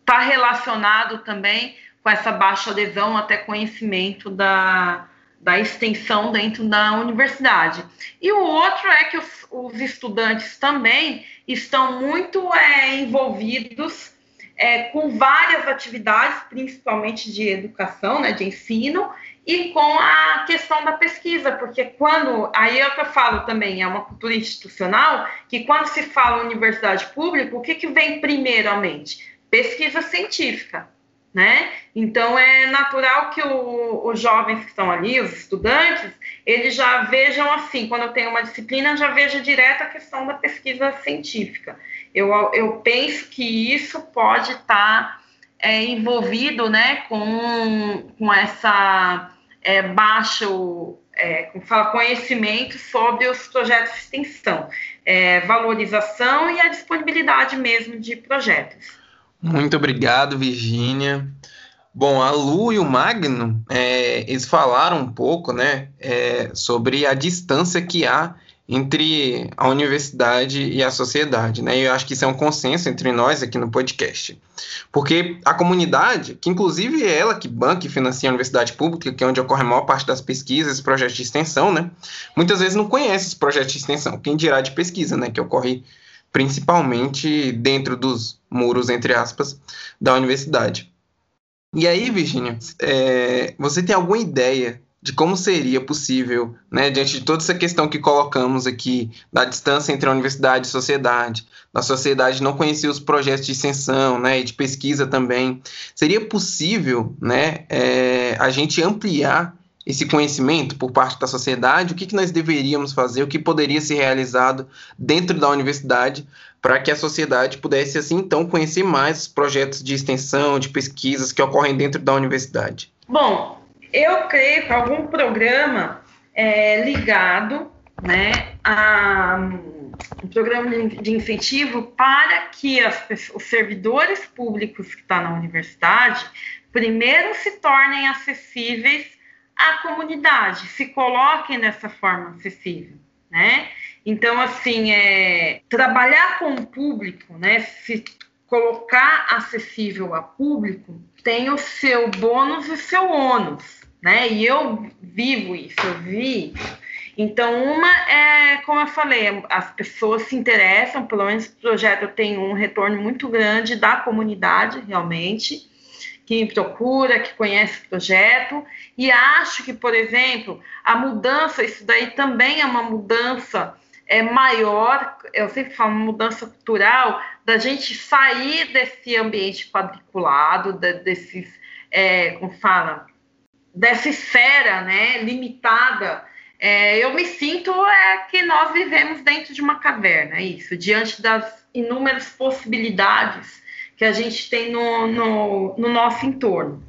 tá relacionado também com essa baixa adesão até conhecimento da, da extensão dentro da universidade. E o outro é que os, os estudantes também estão muito é, envolvidos é, com várias atividades, principalmente de educação, né, de ensino, e com a questão da pesquisa, porque quando, aí é o que eu falo também, é uma cultura institucional, que quando se fala universidade pública, o que, que vem primeiramente? Pesquisa científica, né? Então é natural que o, os jovens que estão ali, os estudantes, eles já vejam assim, quando eu tenho uma disciplina, já vejo direto a questão da pesquisa científica. Eu, eu penso que isso pode estar tá, é, envolvido né, com, com essa é, baixo é, como fala, conhecimento sobre os projetos de extensão, é, valorização e a disponibilidade mesmo de projetos. Muito obrigado, Virgínia. Bom, a Lu e o Magno, é, eles falaram um pouco, né, é, sobre a distância que há entre a universidade e a sociedade, né? E eu acho que isso é um consenso entre nós aqui no podcast. Porque a comunidade, que inclusive é ela que banca e financia a universidade pública, que é onde ocorre a maior parte das pesquisas projetos de extensão, né? Muitas vezes não conhece os projetos de extensão, quem dirá de pesquisa, né? Que ocorre principalmente dentro dos muros, entre aspas, da universidade. E aí, Virginia, é, você tem alguma ideia de como seria possível, né, diante de toda essa questão que colocamos aqui, da distância entre a universidade e a sociedade, da sociedade não conhecer os projetos de extensão, né, e de pesquisa também, seria possível, né, é, a gente ampliar esse conhecimento por parte da sociedade, o que, que nós deveríamos fazer, o que poderia ser realizado dentro da universidade para que a sociedade pudesse, assim, então, conhecer mais os projetos de extensão, de pesquisas que ocorrem dentro da universidade? Bom, eu creio que algum programa é, ligado né, a um programa de incentivo para que as, os servidores públicos que estão na universidade primeiro se tornem acessíveis à comunidade, se coloquem dessa forma acessível, né? Então, assim, é, trabalhar com o público, né, se colocar acessível a público, tem o seu bônus e seu ônus né? E eu vivo isso, eu vi. Então, uma é, como eu falei, as pessoas se interessam, pelo menos o projeto tem um retorno muito grande da comunidade, realmente, que procura, que conhece o projeto, e acho que, por exemplo, a mudança, isso daí também é uma mudança é maior, eu sempre falo, uma mudança cultural, da gente sair desse ambiente quadriculado, de, desses, é, como fala, dessa esfera né, limitada, é, eu me sinto é que nós vivemos dentro de uma caverna, é isso, diante das inúmeras possibilidades que a gente tem no, no, no nosso entorno.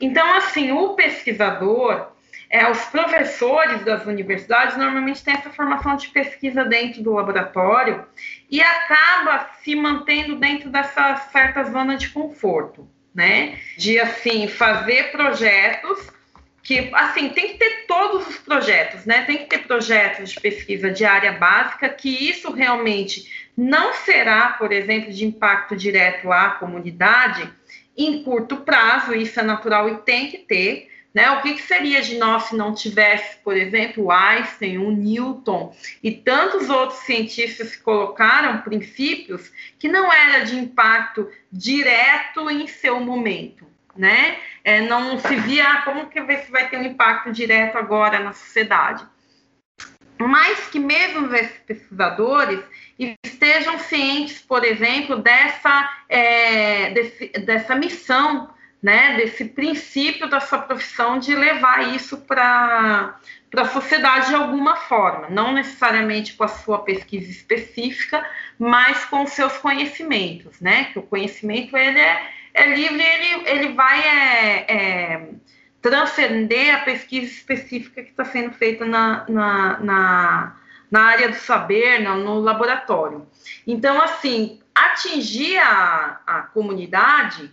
Então, assim, o pesquisador, é, os professores das universidades normalmente têm essa formação de pesquisa dentro do laboratório e acaba se mantendo dentro dessa certa zona de conforto né? De assim fazer projetos que assim tem que ter todos os projetos, né? Tem que ter projetos de pesquisa de área básica que isso realmente não será, por exemplo, de impacto direto à comunidade em curto prazo, isso é natural e tem que ter, Né? O que, que seria de nós se não tivesse, por exemplo, o Einstein, o Newton e tantos outros cientistas que colocaram princípios que não era de impacto direto em seu momento, né? É, não se via ah, como que vai ter um impacto direto agora na sociedade. Mas que mesmo esses pesquisadores estejam cientes, por exemplo, dessa, é, desse, dessa missão né, desse princípio da sua profissão de levar isso para a sociedade de alguma forma, não necessariamente com a sua pesquisa específica, mas com os seus conhecimentos, né? Que o conhecimento ele é, é livre, ele, ele vai é, é, transcender a pesquisa específica que está sendo feita na, na, na, na, área do saber, no, no laboratório. Então, assim, atingir a, a comunidade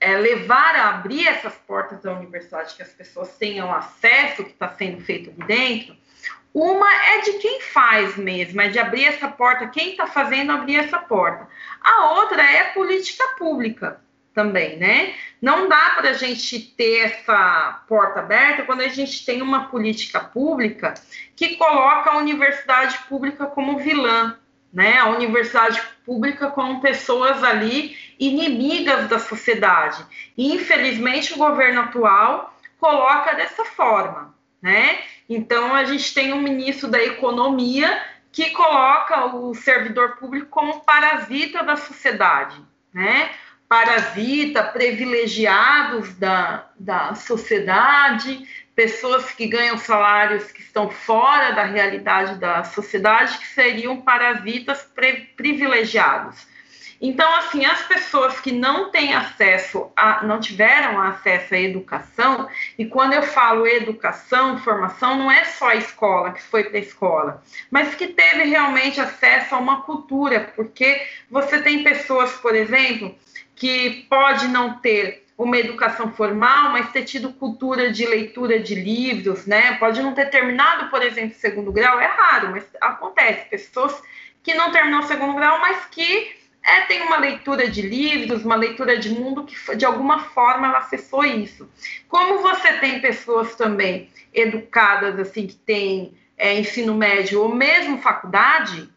é, levar a abrir essas portas da universidade, que as pessoas tenham acesso ao que está sendo feito ali dentro, uma é de quem faz mesmo, é de abrir essa porta, quem está fazendo abrir essa porta. A outra é política pública também, né? Não dá para a gente ter essa porta aberta quando a gente tem uma política pública que coloca a universidade pública como vilã, né? A universidade pública com pessoas ali inimigas da sociedade. E, infelizmente, o governo atual coloca dessa forma, né? Então, a gente tem um ministro da Economia que coloca o servidor público como parasita da sociedade, né? Parasita, privilegiados da, da sociedade, pessoas que ganham salários que estão fora da realidade da sociedade, que seriam parasitas privilegiados. Então, assim, as pessoas que não têm acesso, a, não tiveram acesso à educação, e quando eu falo educação, formação, não é só a escola que foi para a escola, mas que teve realmente acesso a uma cultura, porque você tem pessoas, por exemplo, que pode não ter uma educação formal, mas ter tido cultura de leitura de livros, né? Pode não ter terminado, por exemplo, segundo grau, é raro, mas acontece. Pessoas que não terminam o segundo grau, mas que é, tem uma leitura de livros, uma leitura de mundo que de alguma forma ela acessou isso. Como você tem pessoas também educadas, assim, que têm é, ensino médio ou mesmo faculdade,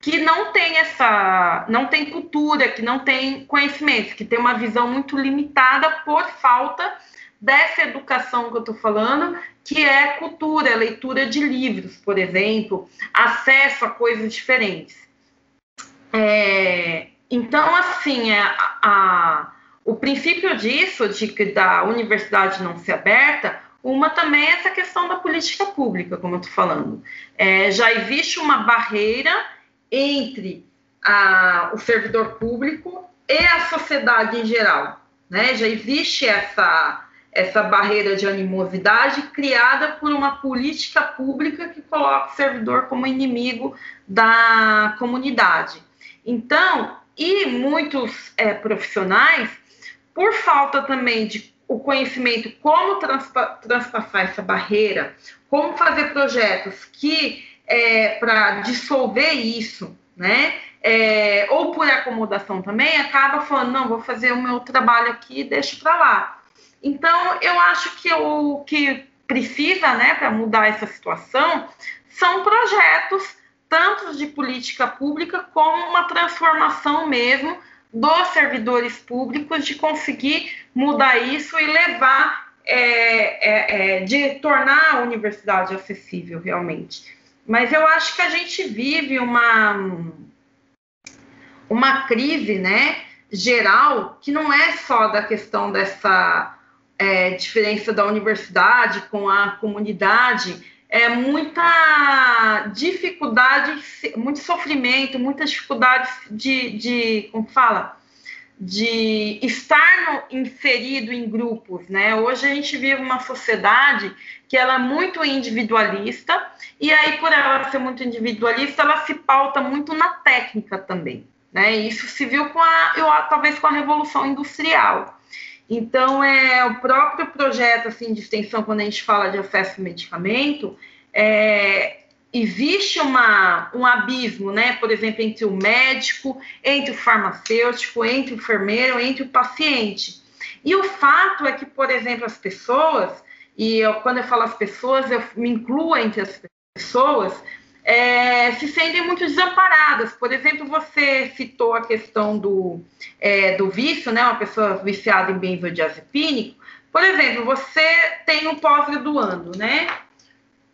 que não tem essa, não tem cultura, que não tem conhecimento, que tem uma visão muito limitada por falta dessa educação que eu estou falando, que é cultura, leitura de livros, por exemplo, acesso a coisas diferentes. É, então, assim, é, a, a, o princípio disso, de que da universidade não ser aberta, uma também é essa questão da política pública, como eu estou falando. É, já existe uma barreira entre a, o servidor público e a sociedade em geral. Né? Já existe essa, essa barreira de animosidade criada por uma política pública que coloca o servidor como inimigo da comunidade. Então, e muitos é, profissionais, por falta também de o conhecimento como transpa transpassar essa barreira, como fazer projetos que é, para dissolver isso, né? É, ou por acomodação também, acaba falando, não, vou fazer o meu trabalho aqui e deixo para lá. Então, eu acho que o que precisa, né, para mudar essa situação, são projetos tanto de política pública como uma transformação mesmo dos servidores públicos de conseguir mudar isso e levar, é, é, é, de tornar a universidade acessível realmente. Mas eu acho que a gente vive uma, uma crise né, geral que não é só da questão dessa é, diferença da universidade com a comunidade, é muita dificuldade, muito sofrimento, muitas dificuldades de, de como fala, de estar no, inserido em grupos, né? Hoje a gente vive uma sociedade que ela é muito individualista e aí por ela ser muito individualista, ela se pauta muito na técnica também, né? Isso se viu com a, eu, talvez com a revolução industrial. Então, é o próprio projeto assim, de extensão, quando a gente fala de acesso ao medicamento, é, existe uma, um abismo, né? Por exemplo, entre o médico, entre o farmacêutico, entre o enfermeiro, entre o paciente. E o fato é que, por exemplo, as pessoas e eu, quando eu falo as pessoas, eu me incluo entre as pessoas, é, se sentem muito desamparadas. Por exemplo, você citou a questão do, é, do vício, né? Uma pessoa viciada em benzodiazepínico. Por exemplo, você tem um pós-graduando, né?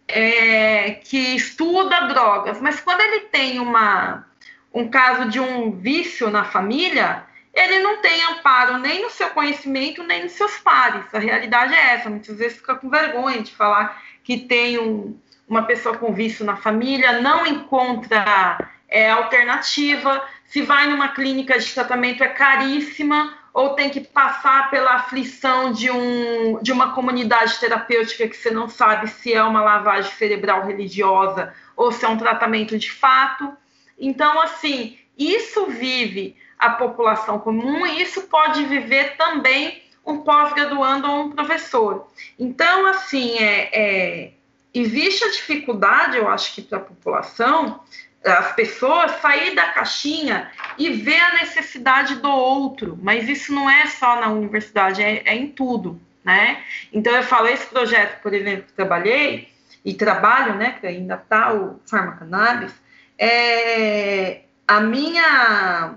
É, que estuda drogas, mas quando ele tem uma, um caso de um vício na família, ele não tem amparo nem no seu conhecimento, nem nos seus pares. A realidade é essa. Muitas vezes fica com vergonha de falar que tem um, uma pessoa com vício na família, não encontra é, alternativa. Se vai numa clínica de tratamento, é caríssima, ou tem que passar pela aflição de, um, de uma comunidade terapêutica que você não sabe se é uma lavagem cerebral religiosa ou se é um tratamento de fato. Então, assim, isso vive a população comum e isso pode viver também um pós-graduando ou um professor. Então, assim, é, é, existe a dificuldade, eu acho que para a população, as pessoas sair da caixinha e ver a necessidade do outro, mas isso não é só na universidade, é, é em tudo, né? Então eu falo, esse projeto, por exemplo, que trabalhei e trabalho, né, que ainda está o Farmacannabis, é, a minha,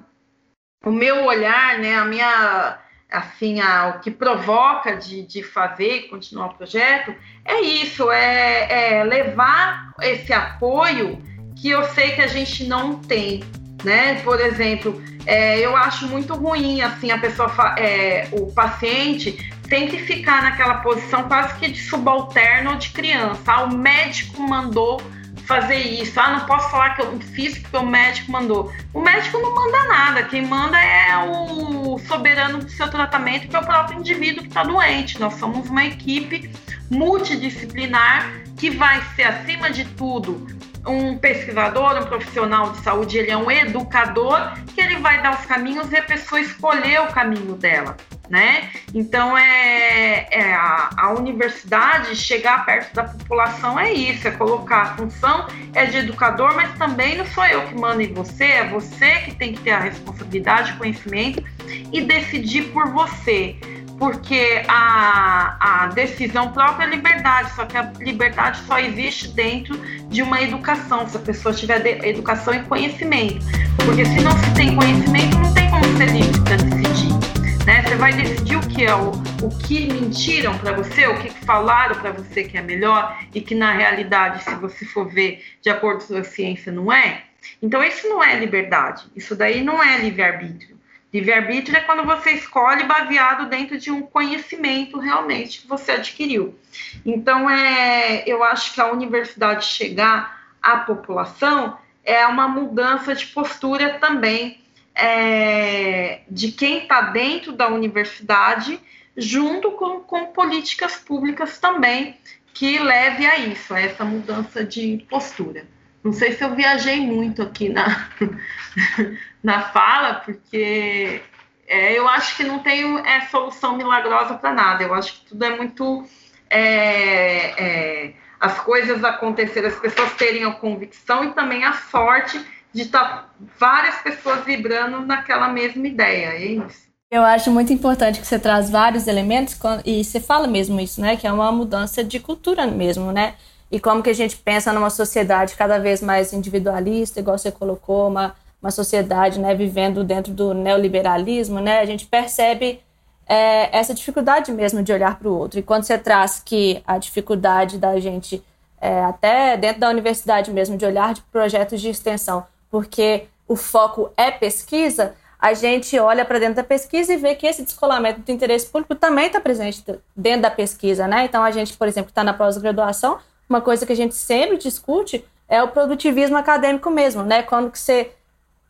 o meu olhar, né, a minha, assim, a, o que provoca de, de fazer e continuar o projeto é isso, é, é levar esse apoio que eu sei que a gente não tem, né? Por exemplo, é, eu acho muito ruim, assim, a pessoa, é, o paciente tem que ficar naquela posição quase que de subalterno ou de criança. Ah, o médico mandou fazer isso. Ah, não posso falar que eu fiz porque o médico mandou. O médico não manda nada. Quem manda é o soberano do seu tratamento, que é o próprio indivíduo que está doente. Nós somos uma equipe multidisciplinar que vai ser, acima de tudo, um pesquisador, um profissional de saúde, ele é um educador, que ele vai dar os caminhos e a pessoa escolher o caminho dela né? Então é, é a, a, universidade chegar perto da população é isso, é colocar a função é de educador, mas também não sou eu que mando em você, é você que tem que ter a responsabilidade, conhecimento e decidir por você. Porque a, a decisão própria é liberdade, só que a liberdade só existe dentro de uma educação, se a pessoa tiver educação e conhecimento. Porque se não se tem conhecimento, não tem como ser livre para decidir. Né? Você vai decidir o que é o, o que mentiram para você, o que falaram para você que é melhor e que na realidade, se você for ver de acordo com a ciência, não é. Então isso não é liberdade. Isso daí não é livre-arbítrio. Livre-arbítrio é quando você escolhe baseado dentro de um conhecimento realmente que você adquiriu. Então, é, eu acho que a universidade chegar à população é uma mudança de postura também é, de quem está dentro da universidade, junto com, com políticas públicas também que leve a isso, a essa mudança de postura. Não sei se eu viajei muito aqui na, na fala, porque é, eu acho que não tem é, solução milagrosa para nada. Eu acho que tudo é muito. É, é, as coisas acontecerem, as pessoas terem a convicção e também a sorte de estar tá várias pessoas vibrando naquela mesma ideia, é isso. Eu acho muito importante que você traz vários elementos e você fala mesmo isso, né? Que é uma mudança de cultura mesmo, né? E como que a gente pensa numa sociedade cada vez mais individualista, igual você colocou, uma, uma sociedade, né, vivendo dentro do neoliberalismo, né? A gente percebe é, essa dificuldade mesmo de olhar para o outro. E quando você traz que a dificuldade da gente, é, até dentro da universidade mesmo, de olhar de projetos de extensão, porque o foco é pesquisa, a gente olha para dentro da pesquisa e vê que esse descolamento do interesse público também está presente dentro da pesquisa, né? Então, a gente, por exemplo, está na pós-graduação, uma coisa que a gente sempre discute é o produtivismo acadêmico mesmo, né? Quando que você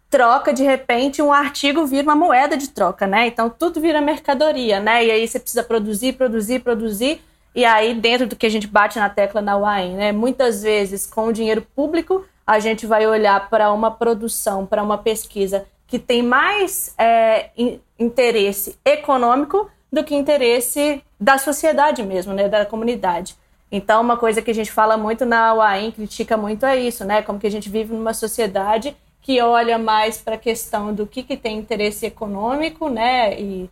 troca, de repente, um artigo vira uma moeda de troca, né? Então, tudo vira mercadoria, né? E aí você precisa produzir, produzir, produzir, e aí, dentro do que a gente bate na tecla na UAM, né? Muitas vezes, com o dinheiro público, a gente vai olhar para uma produção, para uma pesquisa que tem mais é, interesse econômico do que interesse da sociedade mesmo, né, da comunidade. Então, uma coisa que a gente fala muito na UAM, critica muito é isso, né, como que a gente vive numa sociedade que olha mais para a questão do que, que tem interesse econômico, né, e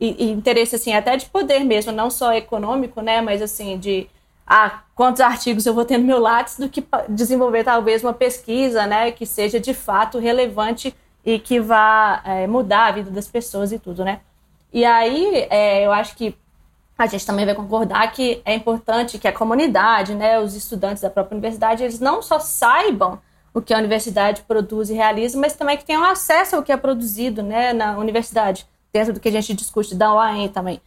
e, e, interesse assim até de poder mesmo, não só econômico, né, mas assim de ah, quantos artigos eu vou ter no meu Lattes do que desenvolver talvez uma pesquisa, né, que seja de fato relevante e que vá é, mudar a vida das pessoas e tudo, né? E aí é, eu acho que a gente também vai concordar que é importante que a comunidade, né, os estudantes da própria universidade, eles não só saibam o que a universidade produz e realiza, mas também que tenham acesso ao que é produzido né, na universidade, dentro do que a gente discute da UAM também.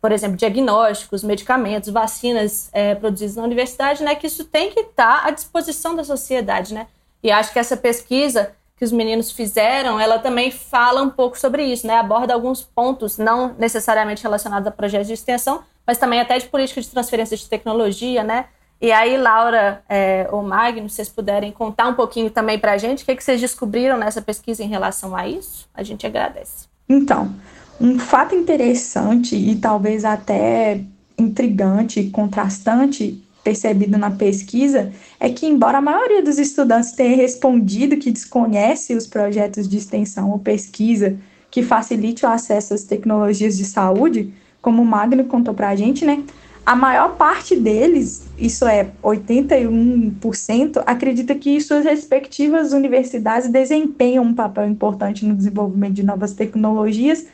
Por exemplo, diagnósticos, medicamentos, vacinas é, produzidos na universidade, né, que isso tem que estar à disposição da sociedade. Né? E acho que essa pesquisa que os meninos fizeram, ela também fala um pouco sobre isso, né? Aborda alguns pontos, não necessariamente relacionados a projetos de extensão, mas também até de política de transferência de tecnologia, né? E aí, Laura é, ou Magno, vocês puderem contar um pouquinho também para a gente, o que, que vocês descobriram nessa pesquisa em relação a isso, a gente agradece. Então, um fato interessante e talvez até intrigante e contrastante percebido na pesquisa é que, embora a maioria dos estudantes tenha respondido que desconhece os projetos de extensão ou pesquisa que facilite o acesso às tecnologias de saúde, como o Magno contou para a gente, né? A maior parte deles, isso é 81%, acredita que suas respectivas universidades desempenham um papel importante no desenvolvimento de novas tecnologias,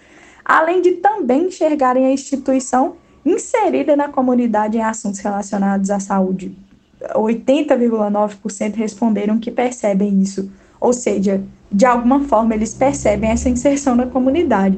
além de também enxergarem a instituição inserida na comunidade em assuntos relacionados à saúde. 80,9% responderam que percebem isso, ou seja, de alguma forma eles percebem essa inserção na comunidade.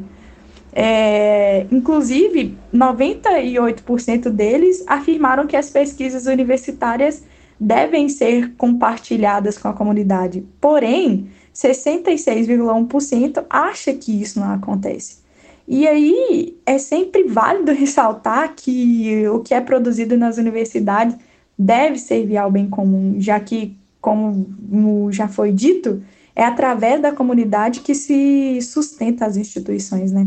É, inclusive, 98% deles afirmaram que as pesquisas universitárias devem ser compartilhadas com a comunidade. Porém, 66,1% acha que isso não acontece. E aí é sempre válido ressaltar que o que é produzido nas universidades deve servir ao bem comum, já que, como já foi dito, é através da comunidade que se sustenta as instituições, né?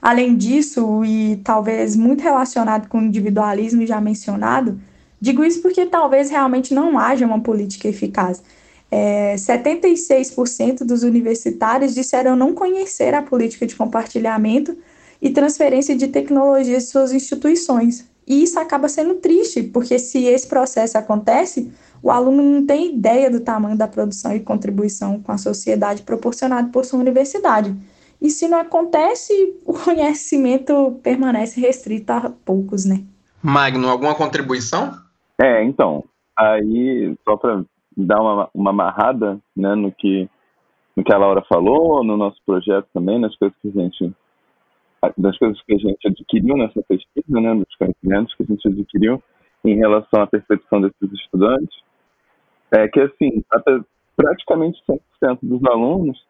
Além disso, e talvez muito relacionado com o individualismo já mencionado, digo isso porque talvez realmente não haja uma política eficaz é, 76% dos universitários disseram não conhecer a política de compartilhamento e transferência de tecnologias de suas instituições. E isso acaba sendo triste, porque se esse processo acontece, o aluno não tem ideia do tamanho da produção e contribuição com a sociedade proporcionado por sua universidade. E se não acontece, o conhecimento permanece restrito a poucos, né? Magno, alguma contribuição? É, então, aí, só para dar uma, uma amarrada né, no, que, no que a Laura falou, no nosso projeto também, nas coisas que a gente das coisas que a gente adquiriu nessa pesquisa, né, dos conhecimentos que a gente adquiriu em relação à percepção desses estudantes, é que, assim, até praticamente 100% dos alunos,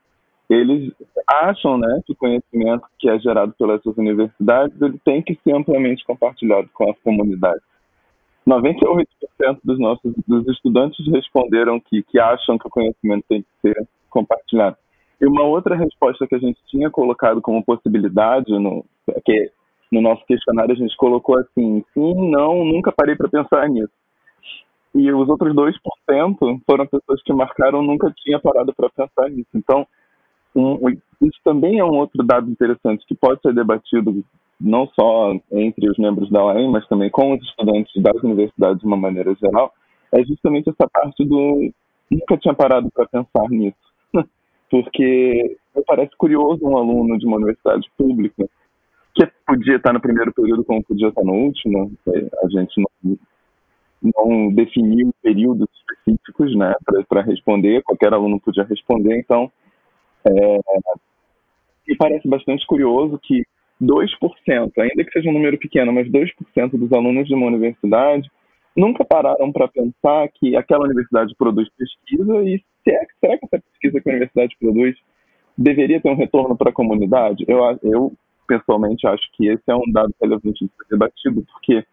eles acham né, que o conhecimento que é gerado pelas suas universidades ele tem que ser amplamente compartilhado com a comunidade. 98% dos nossos dos estudantes responderam que, que acham que o conhecimento tem que ser compartilhado. E uma outra resposta que a gente tinha colocado como possibilidade, no, que no nosso questionário a gente colocou assim, sim, não, nunca parei para pensar nisso. E os outros 2% foram pessoas que marcaram nunca tinha parado para pensar nisso. Então, um, isso também é um outro dado interessante que pode ser debatido não só entre os membros da UAM, mas também com os estudantes das universidades de uma maneira geral, é justamente essa parte do nunca tinha parado para pensar nisso. Porque me parece curioso um aluno de uma universidade pública que podia estar no primeiro período como podia estar no último, a gente não, não definiu períodos específicos né, para responder, qualquer aluno podia responder, então é, me parece bastante curioso que 2%, ainda que seja um número pequeno, mas 2% dos alunos de uma universidade nunca pararam para pensar que aquela universidade produz pesquisa e será, será que essa pesquisa que a universidade produz deveria ter um retorno para a comunidade? Eu, eu, pessoalmente, acho que esse é um dado relevante de ser debatido, porque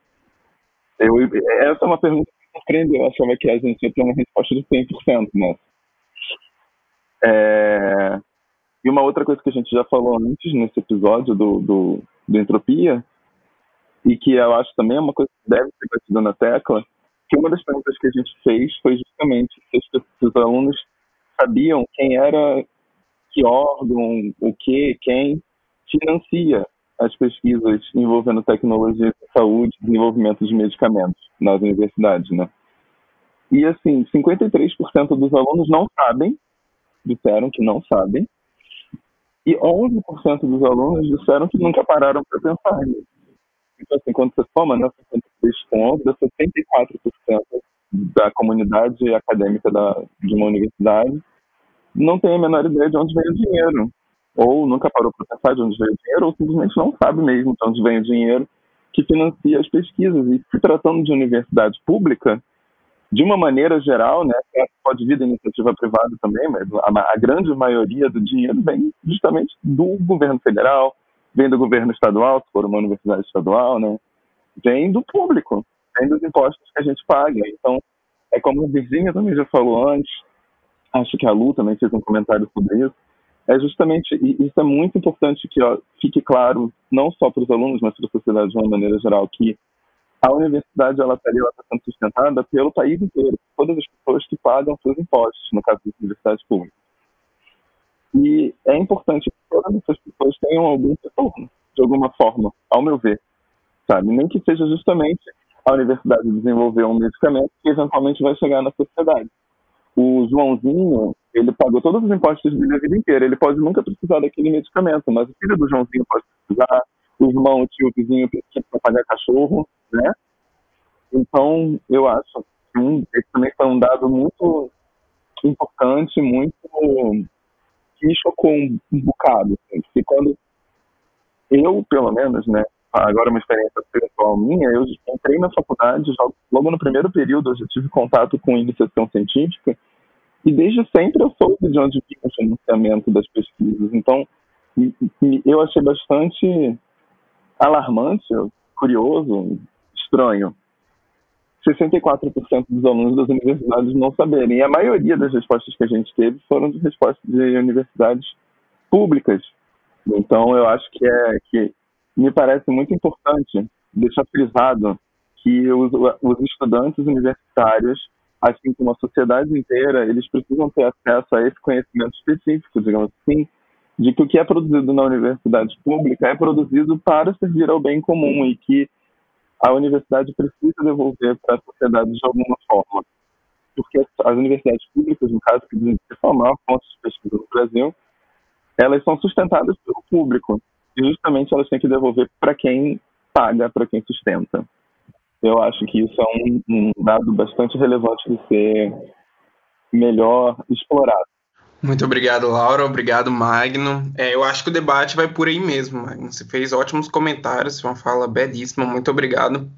eu, essa é uma pergunta que me surpreendeu. Eu achava que a gente ia ter uma resposta de 100%, né? É, e uma outra coisa que a gente já falou antes nesse episódio do, do, do Entropia, e que eu acho também é uma coisa que deve ser batida na tecla, que uma das perguntas que a gente fez foi justamente se os, alunos sabiam quem era, que órgão, o que, quem financia as pesquisas envolvendo tecnologia de saúde, desenvolvimento de medicamentos nas universidades, né? E assim, 53% dos alunos não sabem, disseram que não sabem, e 11% dos alunos disseram que nunca pararam para pensar nisso. Então, assim, quando você soma né, 53 com 11, 74% da comunidade acadêmica da, de uma universidade não tem a menor ideia de onde vem o dinheiro. Ou nunca parou para pensar de onde vem o dinheiro, ou simplesmente não sabe mesmo de onde vem o dinheiro que financia as pesquisas. E se tratando de universidade pública, de uma maneira geral, né, pode vir da iniciativa privada também, mas a, a, grande maioria do dinheiro vem justamente do governo federal, vem do governo estadual, se for uma universidade estadual, né, vem do público, vem dos impostos que a gente paga. Então, é como a Virginia também já falou antes, acho que a Lu também fez um comentário sobre isso, é justamente, e isso é muito importante que ó, fique claro, não só para os alunos, mas para a sociedade de uma maneira geral, que a universidade ela está sendo sustentada pelo país inteiro, todas as pessoas que pagam seus impostos, no caso das universidades públicas. E é importante que todas essas pessoas tenham algum retorno, de alguma forma, ao meu ver, sabe? Nem que seja justamente a universidade desenvolver um medicamento que eventualmente vai chegar na sociedade. O Joãozinho, ele pagou todos os impostos dele a vida inteira. Ele pode nunca precisar daquele medicamento, mas o filho do Joãozinho pode precisar, o irmão, o tio, o vizinho precisa para pagar cachorro, né? Então, eu acho que um, esse também foi um dado muito importante, muito que chocou um, um bocado, assim, porque quando eu, pelo menos, né, agora uma experiência pessoal minha, eu entrei na faculdade, logo no primeiro período eu já tive contato com iniciação científica, e desde sempre eu soube de onde vinha o financiamento das pesquisas. Então, eu achei bastante alarmante, curioso, estranho. 64% dos alunos das universidades não saberem. E a maioria das respostas que a gente teve foram de respostas de universidades públicas. Então, eu acho que é que me parece muito importante deixar frisado que os, os estudantes universitários, assim como a sociedade inteira, eles precisam ter acesso a esse conhecimento específico, digamos assim, de que o que é produzido na universidade pública é produzido para servir ao bem comum e que a universidade precisa devolver para a sociedade de alguma forma. Porque as universidades públicas, no caso, que são a maior fonte de pesquisa no Brasil, elas são sustentadas pelo público. E justamente elas têm que devolver para quem paga, para quem sustenta. Eu acho que isso é um, um dado bastante relevante de ser melhor explorado. Muito obrigado, Laura. Obrigado, Magno. É, eu acho que o debate vai por aí mesmo, Magno. Você fez ótimos comentários, uma fala belíssima. Muito obrigado.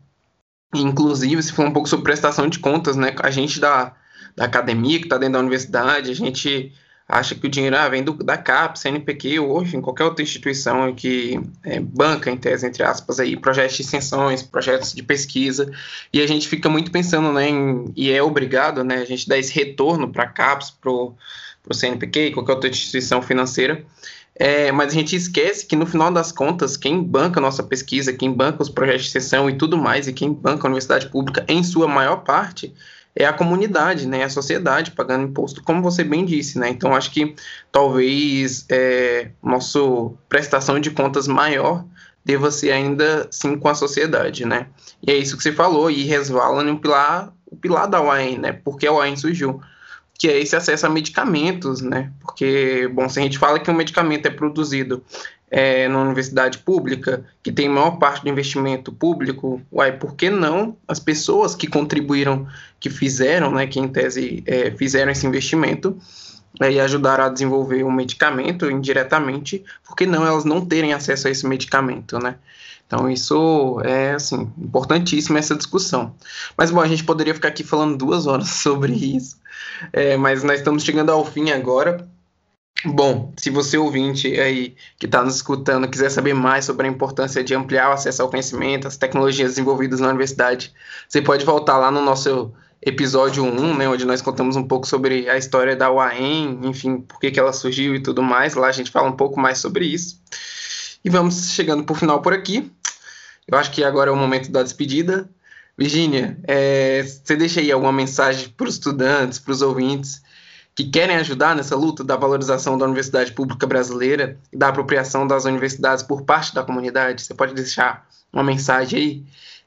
Inclusive, você falou um pouco sobre prestação de contas, né? A gente da, da academia, que está dentro da universidade, a gente acha que o dinheiro ah, vem do, da CAP, CNPq, ou enfim, qualquer outra instituição que é, banca, em tese, entre aspas, aí, projetos de extensões, projetos de pesquisa, e a gente fica muito pensando, né, em, e é obrigado, né, a gente dar esse retorno para a CAPES, para o CNPq qualquer outra instituição financeira, é, mas a gente esquece que no final das contas, quem banca nossa pesquisa, quem banca os projetos de extensão e tudo mais, e quem banca a universidade pública, em sua maior parte, é a comunidade, né, a sociedade pagando imposto, como você bem disse, né? Então acho que talvez é, nossa prestação de contas maior deva ser ainda sim com a sociedade, né? E é isso que você falou e resvala no pilar, o pilar da UAM, né? Porque a UAM surgiu, que é esse acesso a medicamentos, né? Porque, bom, se a gente fala que um medicamento é produzido é, na universidade pública, que tem maior parte do investimento público, uai, por que não as pessoas que contribuíram, que fizeram, né, que em tese é, fizeram esse investimento é, e ajudaram a desenvolver um medicamento indiretamente, por que não elas não terem acesso a esse medicamento, né? Então, isso é, assim, importantíssimo essa discussão. Mas, bom, a gente poderia ficar aqui falando duas horas sobre isso, é, mas nós estamos chegando ao fim agora. Bom, se você ouvinte aí que está nos escutando quiser saber mais sobre a importância de ampliar o acesso ao conhecimento, as tecnologias desenvolvidas na universidade, você pode voltar lá no nosso episódio 1, né, onde nós contamos um pouco sobre a história da UAM, enfim, por que, que ela surgiu e tudo mais. Lá a gente fala um pouco mais sobre isso. E vamos chegando por final por aqui. Eu acho que agora é o momento da despedida. Virginia, é, você deixa aí alguma mensagem para os estudantes, para os ouvintes, que querem ajudar nessa luta da valorização da universidade pública brasileira e da apropriação das universidades por parte da comunidade? Você pode deixar uma mensagem aí?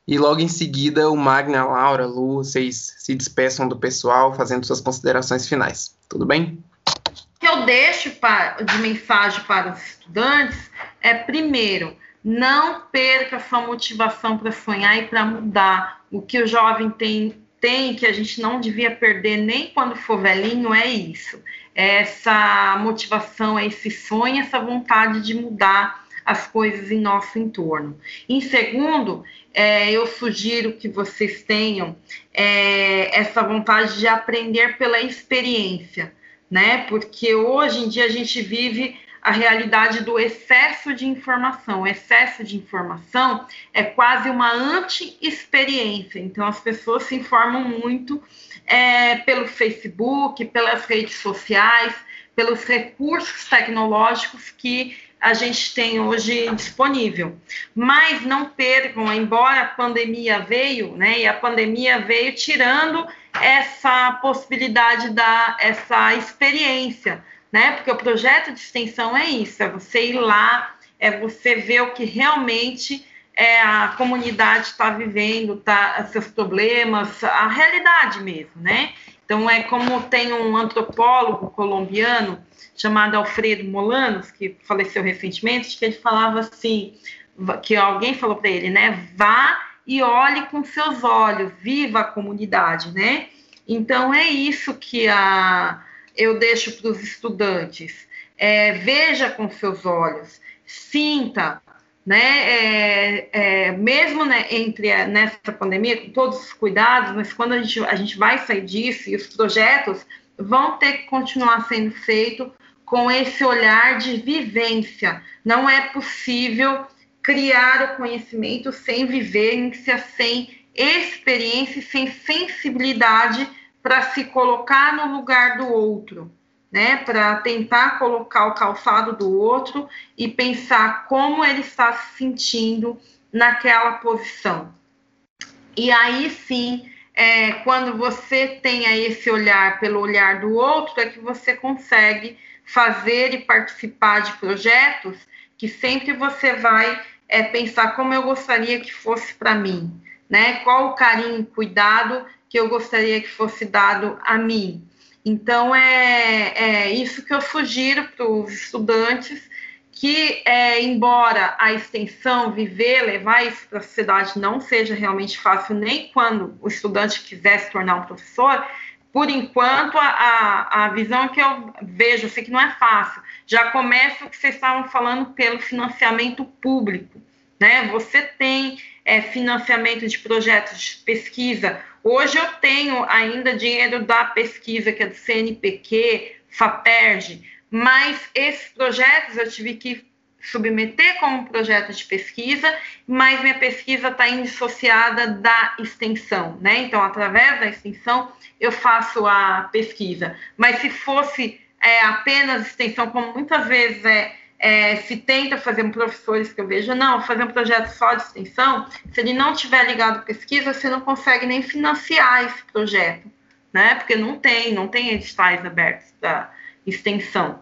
E logo em seguida, o Magna, Laura, Lu, vocês se despeçam do pessoal, fazendo suas considerações finais. Tudo bem? O que eu deixo de mensagem para os estudantes é, primeiro, não perca sua motivação para sonhar e para mudar. O que o jovem tem, tem que a gente não devia perder nem quando for velhinho é isso. Essa motivação, esse sonho, essa vontade de mudar as coisas em nosso entorno. Em segundo, é, eu sugiro que vocês tenham é, essa vontade de aprender pela experiência, né? Porque hoje em dia a gente vive a realidade do excesso de informação. O excesso de informação é quase uma anti-experiência. Então, as pessoas se informam muito é, pelo Facebook, pelas redes sociais, pelos recursos tecnológicos que a gente tem hoje disponível. Mas não percam, embora a pandemia veio, né, e a pandemia veio tirando essa possibilidade da essa experiência, né? Porque o projeto de extensão é isso, é você ir lá, é você ver o que realmente é, a comunidade está vivendo, tá, seus problemas, a realidade mesmo, né? Então é como tem um antropólogo colombiano chamado Alfredo Molanos, que faleceu recentemente, que ele falava assim, que alguém falou para ele, né? Vá e olhe com seus olhos, viva a comunidade, né? Então é isso que a, eu deixo para os estudantes. É, veja com seus olhos, sinta, né? É, é, mesmo né, entre nessa pandemia, com todos os cuidados, mas quando a gente, a gente vai sair disso e os projetos vão ter que continuar sendo feitos com esse olhar de vivência. Não é possível criar o conhecimento sem vivência, sem experiência, sem sensibilidade para se colocar no lugar do outro, né? Para tentar colocar o calçado do outro e pensar como ele está se sentindo naquela posição. E aí sim, é, quando você tenha esse olhar pelo olhar do outro, é que você consegue fazer e participar de projetos que sempre você vai é, pensar como eu gostaria que fosse para mim, né? Qual o carinho cuidado que eu gostaria que fosse dado a mim. Então, é, é isso que eu sugiro para os estudantes, que, é, embora a extensão, viver, levar isso para a sociedade não seja realmente fácil, nem quando o estudante quiser se tornar um professor, por enquanto, a, a, visão que eu vejo, eu sei que não é fácil, já começa o que vocês estavam falando pelo financiamento público. Né? Você tem é, financiamento de projetos de pesquisa. Hoje eu tenho ainda dinheiro da pesquisa, que é do CNPq, FAPERJ, mas esses projetos eu tive que submeter como projeto de pesquisa, mas minha pesquisa está indissociada da extensão, né? Então, através da extensão, eu faço a pesquisa. Mas se fosse é, apenas extensão, como muitas vezes é, é, se tenta fazer professores que eu vejo, não, fazer um projeto só de extensão, se ele não tiver ligado à pesquisa, você não consegue nem financiar esse projeto, né? Porque não tem, não tem editais abertos da extensão.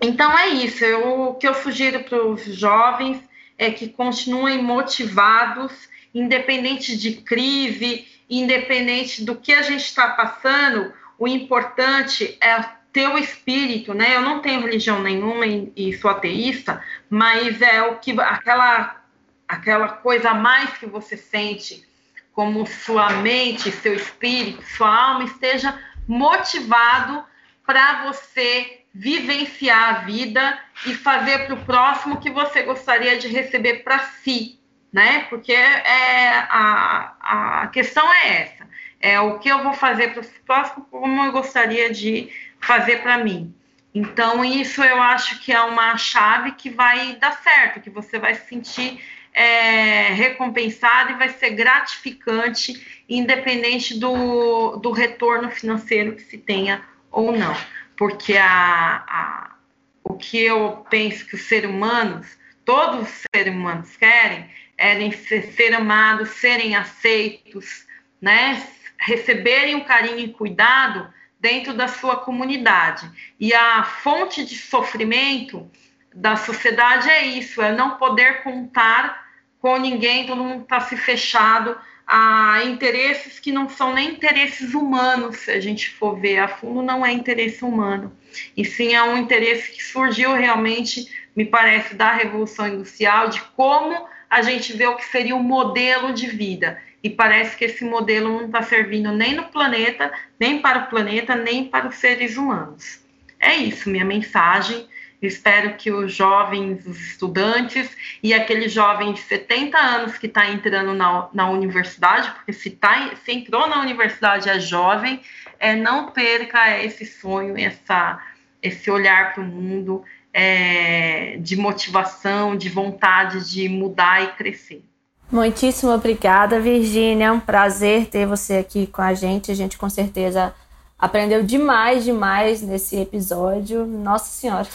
Então é isso. Eu, o que eu sugiro para os jovens é que continuem motivados, independente de crise, independente do que a gente está passando. O importante é ter o espírito, né? Eu não tenho religião nenhuma e, sou ateísta, mas é o que aquela aquela coisa a mais que você sente, como sua mente, seu espírito, sua alma esteja motivado para você vivenciar a vida e fazer para o próximo o que você gostaria de receber para si, né? Porque é, a, a questão é essa: é o que eu vou fazer para o próximo, como eu gostaria de fazer para mim. Então, isso eu acho que é uma chave que vai dar certo, que você vai se sentir é, recompensado e vai ser gratificante, independente do, do retorno financeiro que se tenha ou não porque a, a, o que eu penso que os seres humanos, todos os seres humanos querem, é ser, ser amados, serem aceitos, né? receberem o carinho e cuidado dentro da sua comunidade. E a fonte de sofrimento da sociedade é isso, é não poder contar com ninguém, todo mundo está se fechado a interesses que não são nem interesses humanos, se a gente for ver a fundo, não é interesse humano, e sim é um interesse que surgiu realmente, me parece, da Revolução Industrial, de como a gente vê o que seria o modelo de vida. E parece que esse modelo não está servindo nem no planeta, nem para o planeta, nem para os seres humanos. É isso, minha mensagem. Espero que os jovens, os estudantes e aquele jovem de 70 anos que está entrando na, na universidade, porque se, tá, se entrou na universidade é jovem, é, não perca esse sonho, essa, esse olhar para o mundo é, de motivação, de vontade de mudar e crescer. Muitíssimo obrigada, Virgínia. É um prazer ter você aqui com a gente. A gente com certeza aprendeu demais, demais nesse episódio. Nossa Senhora.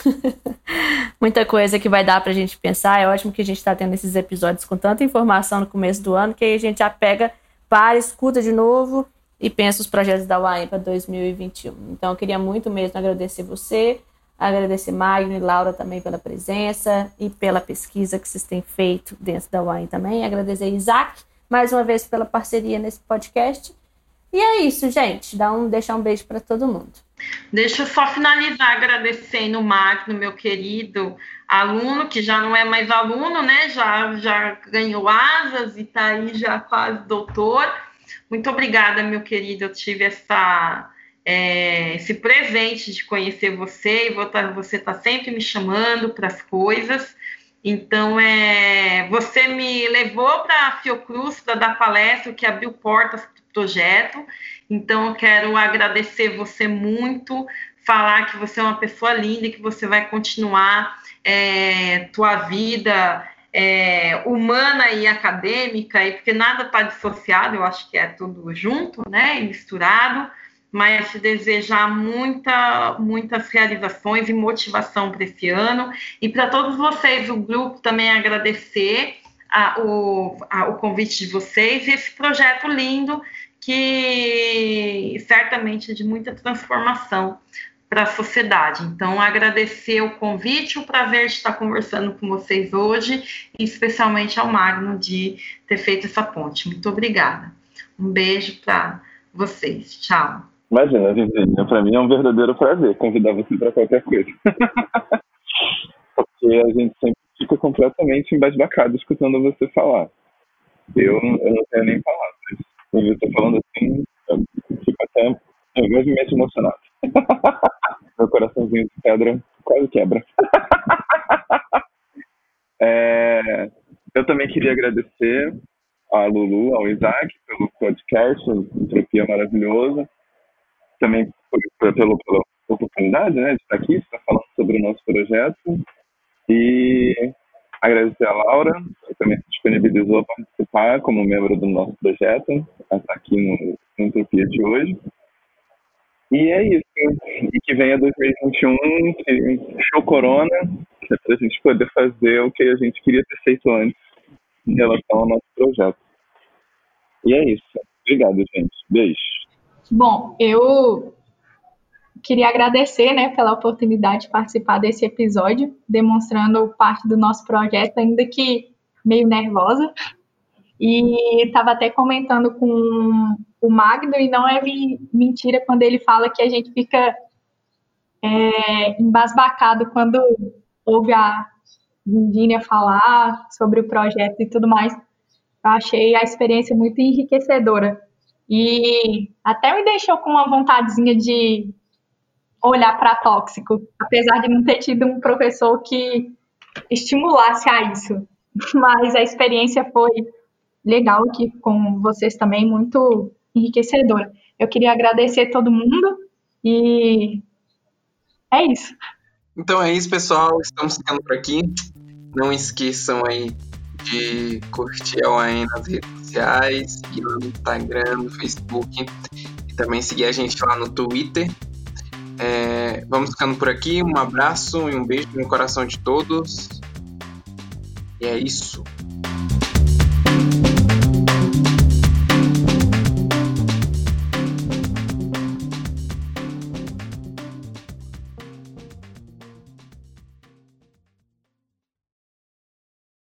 Muita coisa que vai dar para a gente pensar. É ótimo que a gente está tendo esses episódios com tanta informação no começo do ano que aí a gente já pega, para, escuta de novo e pensa os projetos da UAM para 2021. Então, eu queria muito mesmo agradecer você Agradecer Magno e Laura também pela presença e pela pesquisa que vocês têm feito dentro da Wine também. Agradecer Isaac mais uma vez pela parceria nesse podcast. E é isso, gente. Dá um, deixar um beijo para todo mundo. Deixa eu só finalizar agradecendo o Magno, meu querido aluno, que já não é mais aluno, né? Já, já ganhou asas e está aí já quase doutor. Muito obrigada, meu querido. Eu tive essa é, esse presente de conhecer você e tá, você está sempre me chamando para as coisas. Então, é, você me levou para a Fiocruz para dar palestra, que abriu portas para o projeto. Então, eu quero agradecer você muito, falar que você é uma pessoa linda e que você vai continuar é, tua vida é, humana e acadêmica, e porque nada está dissociado, eu acho que é tudo junto, né, e misturado mas desejar muita, muitas realizações e motivação para esse ano. E para todos vocês, o grupo também agradecer a, o, a, o convite de vocês e esse projeto lindo que certamente é de muita transformação para a sociedade. Então, agradecer o convite, o prazer de estar conversando com vocês hoje, e especialmente ao Magno de ter feito essa ponte. Muito obrigada. Um beijo para vocês. Tchau. Imagina, para mim é um verdadeiro prazer convidar você para qualquer coisa. Porque a gente sempre fica completamente embasbacado escutando você falar. Eu, eu não tenho nem palavras. Eu estou falando assim, eu fico até eu levemente emocionado. Meu coraçãozinho de pedra quase quebra. é, eu também queria agradecer a Lulu, ao Isaac, pelo podcast, Entropia Maravilhosa também pelo, pela oportunidade né, de estar aqui, estar falando sobre o nosso projeto. E agradecer a Laura, que também se disponibilizou a participar como membro do nosso projeto, a estar aqui no, no Entropia de hoje. E é isso. E que venha 2021, que show corona, é para a gente poder fazer o que a gente queria ter feito antes em relação ao nosso projeto. E é isso. Obrigado, gente. Beijo. Bom, eu queria agradecer né, pela oportunidade de participar desse episódio, demonstrando parte do nosso projeto, ainda que meio nervosa. E estava até comentando com o Magno, e não é mentira quando ele fala que a gente fica é, embasbacado quando ouve a Virginia falar sobre o projeto e tudo mais. Eu achei a experiência muito enriquecedora e até me deixou com uma vontadezinha de olhar para tóxico, apesar de não ter tido um professor que estimulasse a isso. Mas a experiência foi legal aqui com vocês também, muito enriquecedora. Eu queria agradecer todo mundo e é isso. Então é isso, pessoal. Estamos ficando por aqui. Não esqueçam aí de curtir a UAN nas redes sociais, seguir lá no Instagram, no Facebook e também seguir a gente lá no Twitter. É, vamos ficando por aqui. Um abraço e um beijo no coração de todos. E é isso.